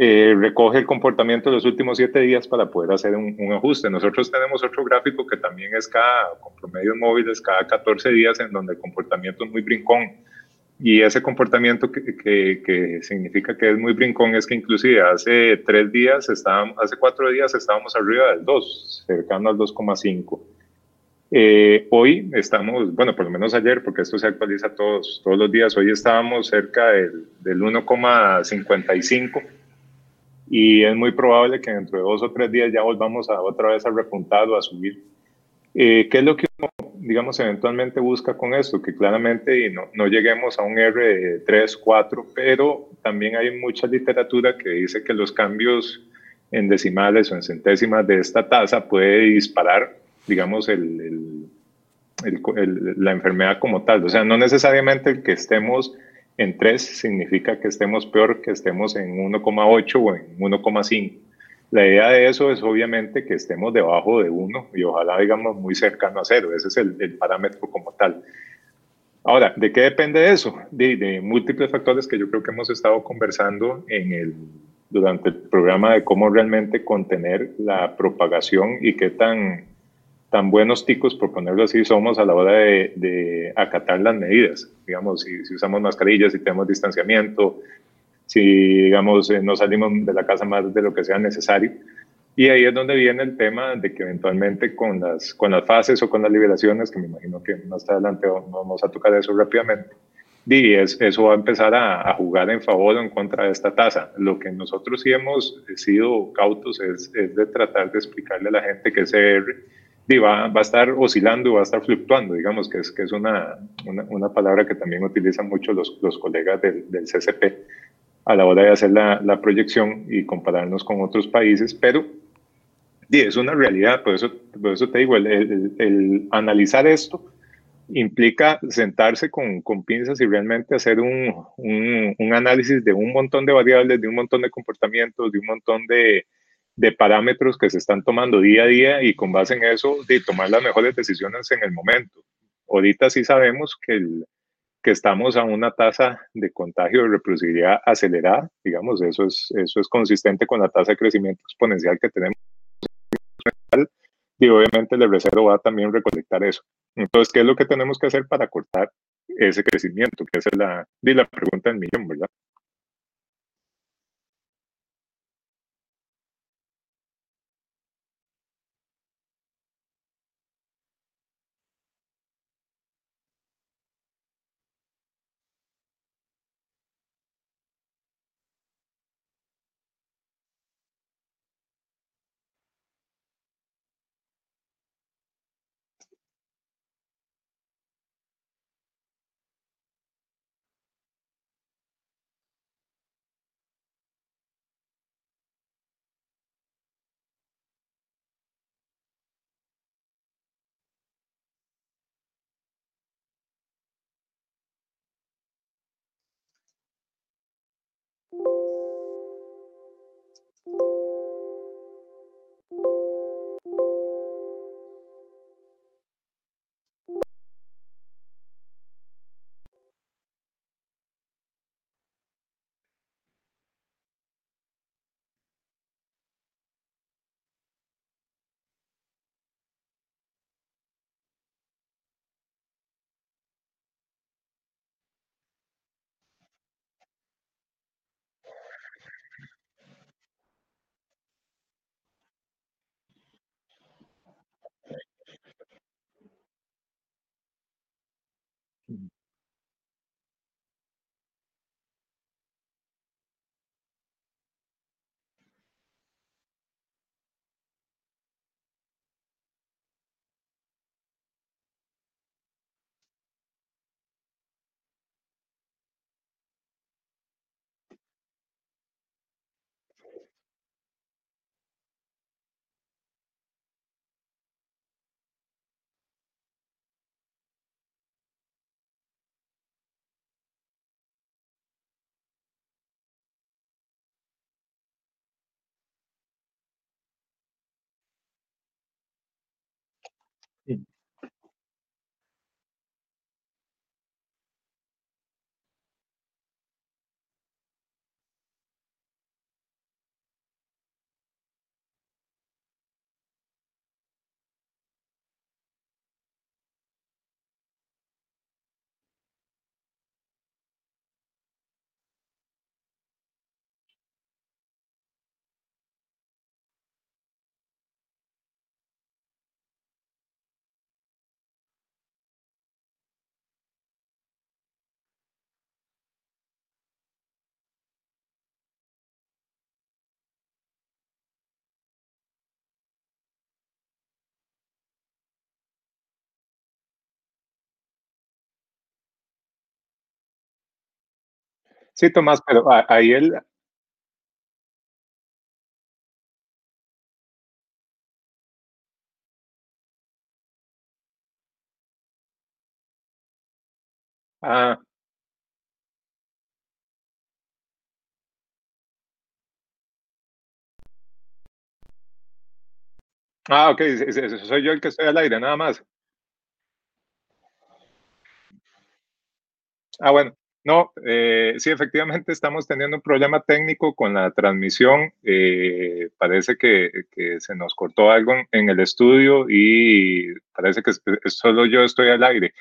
eh, recoge el comportamiento de los últimos siete días para poder hacer un, ajuste. Nosotros tenemos otro gráfico que también es cada, con promedios móviles, cada 14 días, en donde el comportamiento es muy brincón. Y ese comportamiento que, que, significa que es muy brincón es que inclusive hace tres días estábamos, hace cuatro días estábamos arriba del 2, cercano al 2,5. Eh, hoy estamos, bueno, por lo menos ayer, porque esto se actualiza todos, todos los días, hoy estábamos cerca del, del 1,55 y es muy probable que dentro de dos o tres días ya volvamos a otra vez a repuntar o a subir. Eh, ¿Qué es lo que uno, digamos, eventualmente busca con esto? Que claramente no, lleguemos a un R de 3, 4, pero también hay mucha literatura que dice que los cambios en decimales o en centésimas de esta tasa puede disparar, digamos, el, la enfermedad como tal. O sea, no necesariamente el que estemos en 3 significa que estemos peor que estemos en 1,8 o en 1,5. La idea de eso es obviamente que estemos debajo de 1 y ojalá digamos muy cercano a 0. Ese es el, parámetro como tal. Ahora, ¿de qué depende eso? De, de, múltiples factores que yo creo que hemos estado conversando en el, durante el programa de cómo realmente contener la propagación y qué tan tan buenos ticos, por ponerlo así, somos a la hora de, acatar las medidas. Digamos, si, si, usamos mascarillas, si tenemos distanciamiento, si, digamos, eh, no salimos de la casa más de lo que sea necesario. Y ahí es donde viene el tema de que eventualmente con las, con las fases o con las liberaciones, que me imagino que más adelante vamos a tocar eso rápidamente, y eso va a empezar a, a, jugar en favor o en contra de esta tasa. Lo que nosotros sí hemos sido cautos es, es de tratar de explicarle a la gente que ese va, va, a estar oscilando, va a estar fluctuando, digamos, que es, que es una, una, palabra que también utilizan mucho los, los colegas del, del, CCP a la hora de hacer la, la, proyección y compararnos con otros países, pero es una realidad, por eso, por eso te digo, el, el, analizar esto implica sentarse con, con, pinzas y realmente hacer un, un, un análisis de un montón de variables, de un montón de comportamientos, de un montón de, de parámetros que se están tomando día a día y con base en eso de tomar las mejores decisiones en el momento. Ahorita sí sabemos que, el, que estamos a una tasa de contagio de reproducibilidad acelerada, digamos, eso es, eso es consistente con la tasa de crecimiento exponencial que tenemos. Y obviamente el reservo va a también recolectar eso. Entonces, ¿qué es lo que tenemos que hacer para cortar ese crecimiento? Que esa es la, la pregunta del millón, ¿verdad? Sí, Tomás, pero ahí él... Ah, ah, ok, soy yo el que estoy al aire, nada más. Ah, bueno, no, eh, sí, efectivamente estamos teniendo un problema técnico con la transmisión. Eh, parece que, se nos cortó algo en, el estudio y parece que solo yo estoy al aire.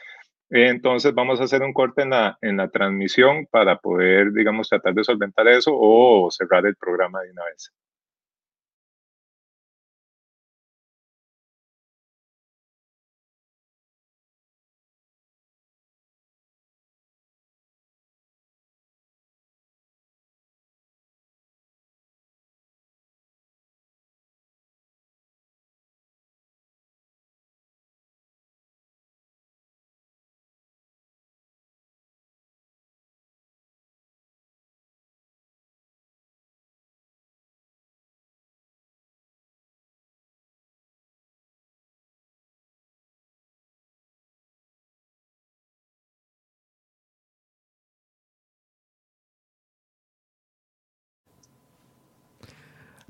Entonces vamos a hacer un corte en la, en la transmisión para poder, digamos, tratar de solventar eso o cerrar el programa de una vez.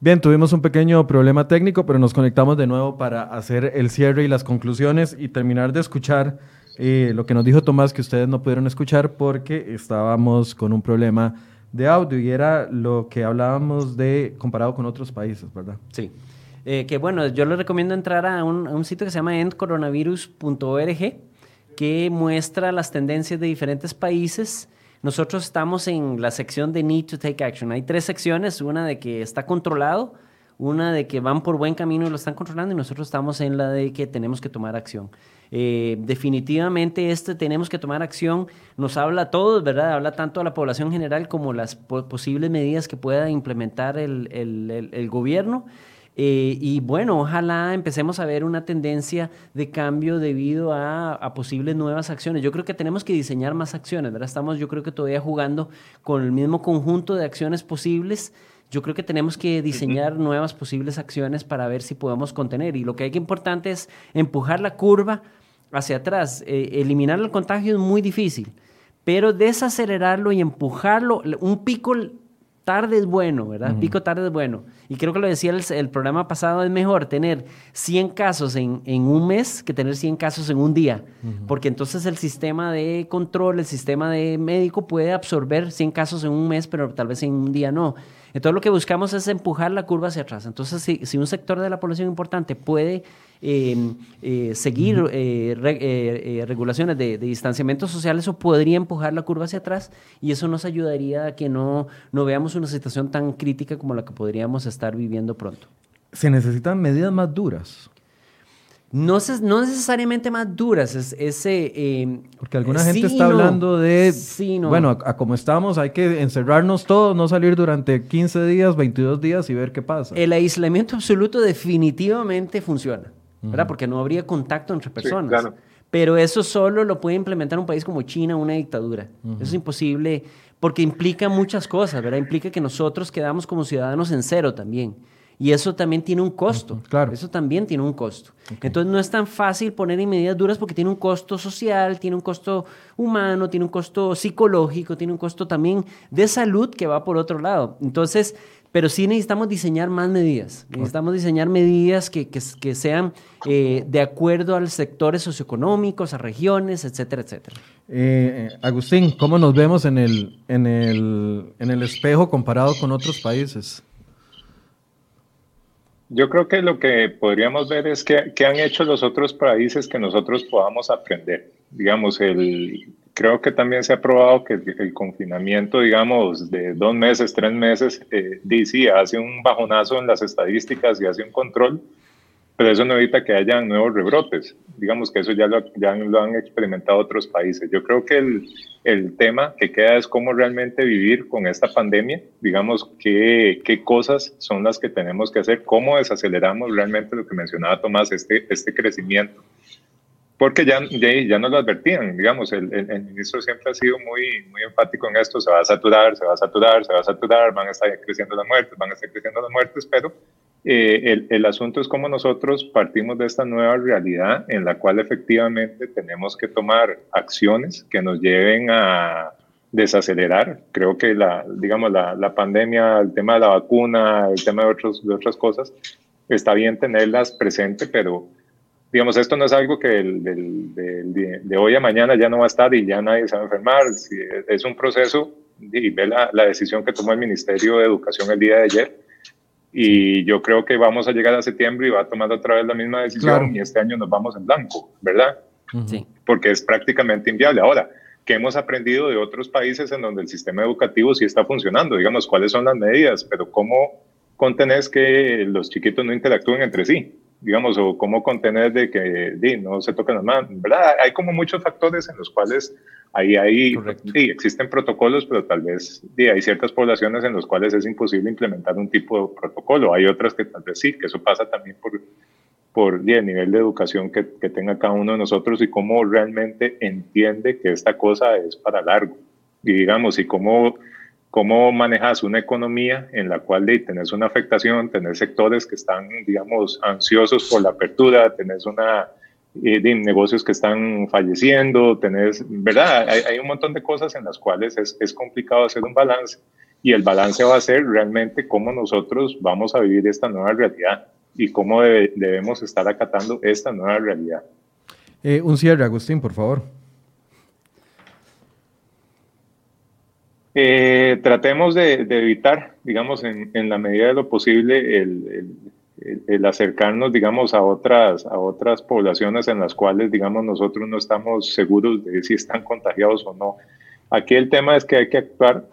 Bien, tuvimos un pequeño problema técnico, pero nos conectamos de nuevo para hacer el cierre y las conclusiones y terminar de escuchar eh, lo que nos dijo Tomás que ustedes no pudieron escuchar porque estábamos con un problema de audio y era lo que hablábamos de comparado con otros países, ¿verdad? Sí. Eh, que bueno, yo les recomiendo entrar a un, a un sitio que se llama endcoronavirus.org que muestra las tendencias de diferentes países nosotros estamos en la sección de Need to Take Action. Hay tres secciones, una de que está controlado, una de que van por buen camino y lo están controlando y nosotros estamos en la de que tenemos que tomar acción. Eh, definitivamente este tenemos que tomar acción nos habla a todos, ¿verdad? Habla tanto a la población general como las posibles medidas que pueda implementar el gobierno. Eh, y bueno, ojalá empecemos a ver una tendencia de cambio debido a, posibles nuevas acciones. Yo creo que tenemos que diseñar más acciones, ¿verdad? Estamos yo creo que todavía jugando con el mismo conjunto de acciones posibles. Yo creo que tenemos que diseñar nuevas posibles acciones para ver si podemos contener. Y lo que hay que importante es empujar la curva hacia atrás. Eh, eliminar el contagio es muy difícil, pero desacelerarlo y empujarlo, un pico tarde es bueno, ¿verdad? Pico tarde es bueno. Y creo que lo decía el, programa pasado, es mejor tener 100 casos en, un mes que tener 100 casos en un día, porque entonces el sistema de control, el sistema de médico puede absorber 100 casos en un mes, pero tal vez en un día no. Entonces lo que buscamos es empujar la curva hacia atrás. Entonces, si, un sector de la población importante puede eh, seguir eh, eh, regulaciones de, distanciamiento social, eso podría empujar la curva hacia atrás y eso nos ayudaría a que no, no veamos una situación tan crítica como la que podríamos estar viviendo pronto. ¿Se necesitan medidas más duras? No, no necesariamente más duras, es ese... Eh, Porque alguna gente está hablando de, bueno, a, como estamos hay que encerrarnos todos, no salir durante 15 días, 22 días y ver qué pasa. El aislamiento absoluto definitivamente funciona, ¿verdad? Porque no habría contacto entre personas. Pero eso solo lo puede implementar un país como China, una dictadura. Eso es imposible porque implica muchas cosas, ¿verdad? Implica que nosotros quedamos como ciudadanos en cero también. Y eso también tiene un costo. Claro. Eso también tiene un costo. Entonces no es tan fácil poner en medidas duras porque tiene un costo social, tiene un costo humano, tiene un costo psicológico, tiene un costo también de salud que va por otro lado. Entonces, pero sí necesitamos diseñar más medidas. Necesitamos diseñar medidas que, que, sean eh, de acuerdo a los sectores socioeconómicos, a regiones, etcétera, etcétera. Eh, Agustín, ¿cómo nos vemos en el, en, el, en el espejo comparado con otros países? Yo creo que lo que podríamos ver es que, han hecho los otros países que nosotros podamos aprender. Digamos, el, creo que también se ha probado que el, confinamiento, digamos, de dos meses, tres meses, eh, DC hace un bajonazo en las estadísticas y hace un control, pero eso no evita que haya nuevos rebrotes. Digamos que eso ya lo, ya lo han experimentado otros países. Yo creo que el, el, tema que queda es cómo realmente vivir con esta pandemia, digamos, qué, qué cosas son las que tenemos que hacer, cómo desaceleramos realmente lo que mencionaba Tomás, este, este crecimiento porque ya, ya, nos lo advertían, digamos, el, el, ministro siempre ha sido muy, muy enfático en esto, se va a saturar, se va a saturar, se va a saturar, van a estar creciendo las muertes, van a estar creciendo las muertes, pero eh, el, el, asunto es cómo nosotros partimos de esta nueva realidad en la cual efectivamente tenemos que tomar acciones que nos lleven a desacelerar. Creo que la, digamos, la, la pandemia, el tema de la vacuna, el tema de, otros, de otras cosas, está bien tenerlas presente, pero digamos, esto no es algo que de hoy a mañana ya no va a estar y ya nadie se va a enfermar. Es un proceso y ve la, decisión que tomó el Ministerio de Educación el día de ayer. Y yo creo que vamos a llegar a septiembre y va a tomar otra vez la misma decisión y este año nos vamos en blanco, ¿verdad? Sí. Porque es prácticamente inviable. Ahora, ¿qué hemos aprendido de otros países en donde el sistema educativo sí está funcionando? Digamos, ¿cuáles son las medidas? Pero ¿cómo contenés que los chiquitos no interactúen entre sí? Digamos, o cómo contener de que no se toquen las manos, ¿verdad? Hay como muchos factores en los cuales ahí hay, sí, existen protocolos, pero tal vez hay ciertas poblaciones en las cuales es imposible implementar un tipo de protocolo. Hay otras que tal vez sí, que eso pasa también por, por el nivel de educación que, que tenga cada uno de nosotros y cómo realmente entiende que esta cosa es para largo. Y digamos, y cómo cómo manejas una economía en la cual tenés una afectación, tenés sectores que están, digamos, ansiosos por la apertura, tenés una, eh, de negocios que están falleciendo, tenés, ¿verdad? Hay, un montón de cosas en las cuales es, es, complicado hacer un balance y el balance va a ser realmente cómo nosotros vamos a vivir esta nueva realidad y cómo debemos estar acatando esta nueva realidad. Eh, un cierre, Agustín, por favor. Eh, tratemos de, evitar, digamos, en, la medida de lo posible, el, acercarnos, digamos, a otras, a otras poblaciones en las cuales, digamos, nosotros no estamos seguros de si están contagiados o no. Aquí el tema es que hay que actuar,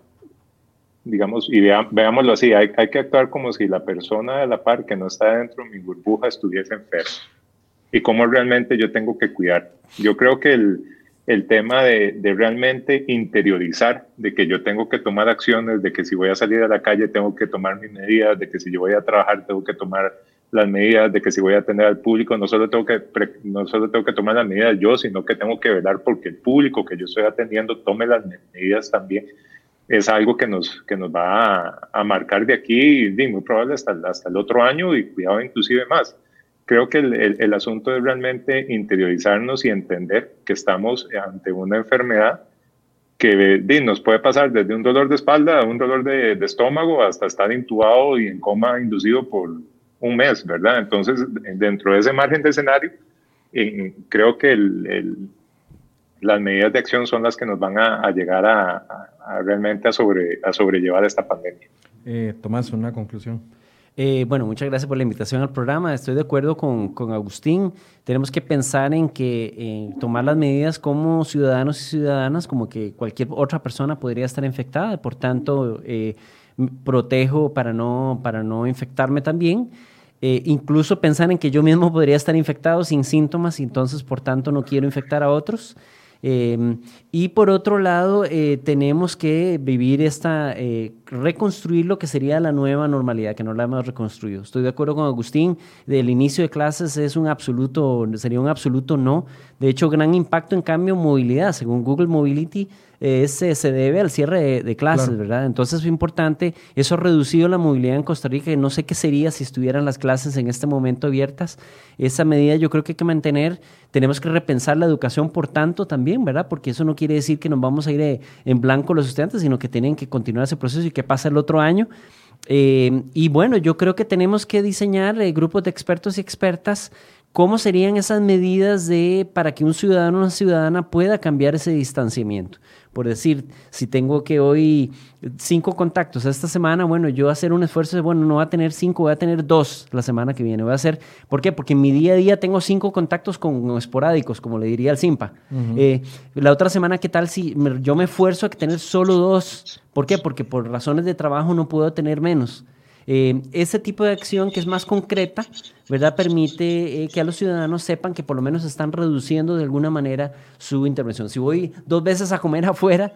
digamos, y veámoslo así, hay, hay que actuar como si la persona de la par que no está dentro de mi burbuja estuviese enferma. Y cómo realmente yo tengo que cuidar. Yo creo que el, el tema de, realmente interiorizar, de que yo tengo que tomar acciones, de que si voy a salir a la calle tengo que tomar mis medidas, de que si yo voy a trabajar tengo que tomar las medidas, de que si voy a atender al público no solo tengo que, no solo tengo que tomar las medidas yo, sino que tengo que velar porque el público que yo estoy atendiendo tome las medidas también. Es algo que nos, que nos va a, marcar de aquí, y muy probable hasta, hasta el otro año y cuidado inclusive más creo que el, el, asunto es realmente interiorizarnos y entender que estamos ante una enfermedad que nos puede pasar desde un dolor de espalda a un dolor de, estómago hasta estar intubado y en coma inducido por un mes, ¿verdad? Entonces, dentro de ese margen de escenario, eh, creo que las medidas de acción son las que nos van a, llegar a, realmente a, sobre, a sobrellevar esta pandemia. Eh, Tomás, una conclusión. Eh, bueno, muchas gracias por la invitación al programa. Estoy de acuerdo con, con Agustín. Tenemos que pensar en que tomar las medidas como ciudadanos y ciudadanas, como que cualquier otra persona podría estar infectada. Por tanto, eh, protejo para no, para no infectarme también. Eh, incluso pensar en que yo mismo podría estar infectado sin síntomas y entonces, por tanto, no quiero infectar a otros. Em, y por otro lado, eh, tenemos que vivir esta, eh, reconstruir lo que sería la nueva normalidad, que no la hemos reconstruido. Estoy de acuerdo con Agustín, del inicio de clases es un absoluto, sería un absoluto no. De hecho, gran impacto en cambio movilidad, según Google Mobility, se debe al cierre de, clases, ¿verdad? Entonces es importante, eso ha reducido la movilidad en Costa Rica, y no sé qué sería si estuvieran las clases en este momento abiertas. Esa medida yo creo que hay que mantener, tenemos que repensar la educación por tanto también, ¿verdad? Porque eso no quiere decir que nos vamos a ir eh, en blanco los estudiantes, sino que tienen que continuar ese proceso y que pasa el otro año. Eh, y bueno, yo creo que tenemos que diseñar eh, grupos de expertos y expertas ¿Cómo serían esas medidas de para que un ciudadano o una ciudadana pueda cambiar ese distanciamiento? Por decir, si tengo que hoy cinco contactos esta semana, bueno, yo hacer un esfuerzo de, bueno, no voy a tener cinco, voy a tener dos la semana que viene. Voy a hacer, ¿por qué? Porque en mi día a día tengo cinco contactos con esporádicos, como le diría el SIMPA. Eh, la otra semana, ¿qué tal si yo me esfuerzo a tener solo dos? ¿Por qué? Porque por razones de trabajo no puedo tener menos. Eh, ese tipo de acción que es más concreta, ¿verdad? Permite eh, que a los ciudadanos sepan que por lo menos están reduciendo de alguna manera su intervención. Si voy dos veces a comer afuera,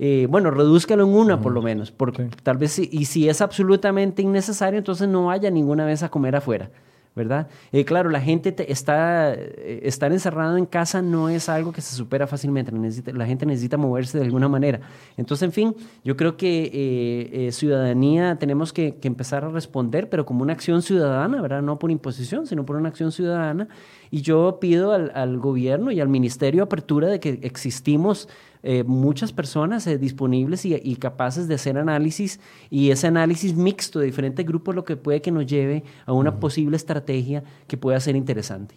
eh, bueno, redúzcalo en una por lo menos, porque tal vez, y si es absolutamente innecesario, entonces no vaya ninguna vez a comer afuera. ¿Verdad? Eh, claro, la gente está, eh, estar encerrado en casa no es algo que se supera fácilmente, la gente necesita moverse de alguna manera. Entonces, en fin, yo creo que eh, ciudadanía tenemos que, empezar a responder, pero como una acción ciudadana, ¿verdad? No por imposición, sino por una acción ciudadana. Y yo pido al, al gobierno y al ministerio apertura de que existimos eh, muchas personas eh, disponibles y, capaces de hacer análisis y ese análisis mixto de diferentes grupos lo que puede que nos lleve a una posible estrategia que pueda ser interesante.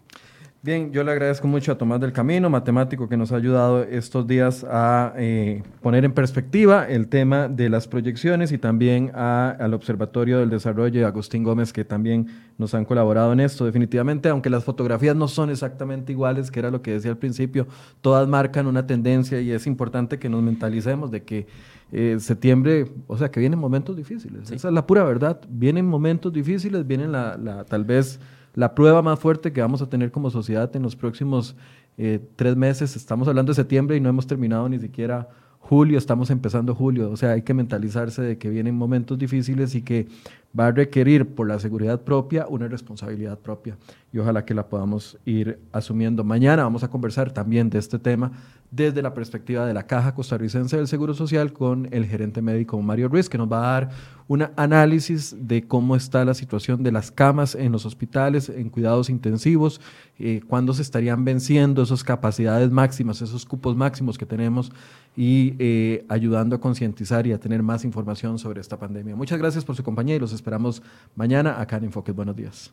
Bien, yo le agradezco mucho a Tomás del Camino, matemático que nos ha ayudado estos días a eh, poner en perspectiva el tema de las proyecciones y también al Observatorio del Desarrollo y Agustín Gómez que también nos han colaborado en esto. Definitivamente, aunque las fotografías no son exactamente iguales, que era lo que decía al principio, todas marcan una tendencia y es importante que nos mentalicemos de que eh, septiembre, o sea, que vienen momentos difíciles. Esa es la pura verdad. Vienen momentos difíciles, vienen la, la tal vez la prueba más fuerte que vamos a tener como sociedad en los próximos eh, tres meses. Estamos hablando de septiembre y no hemos terminado ni siquiera julio, estamos empezando julio. O sea, hay que mentalizarse de que vienen momentos difíciles y que va a requerir por la seguridad propia una responsabilidad propia. Y ojalá que la podamos ir asumiendo. Mañana vamos a conversar también de este tema desde la perspectiva de la Caja Costarricense del Seguro Social con el gerente médico Mario Ruiz, que nos va a dar un análisis de cómo está la situación de las camas en los hospitales, en cuidados intensivos, eh, cuándo se estarían venciendo esas capacidades máximas, esos cupos máximos que tenemos y eh, ayudando a concientizar y a tener más información sobre esta pandemia. Muchas gracias por su compañía y los esperamos mañana acá en Enfoques. Buenos días.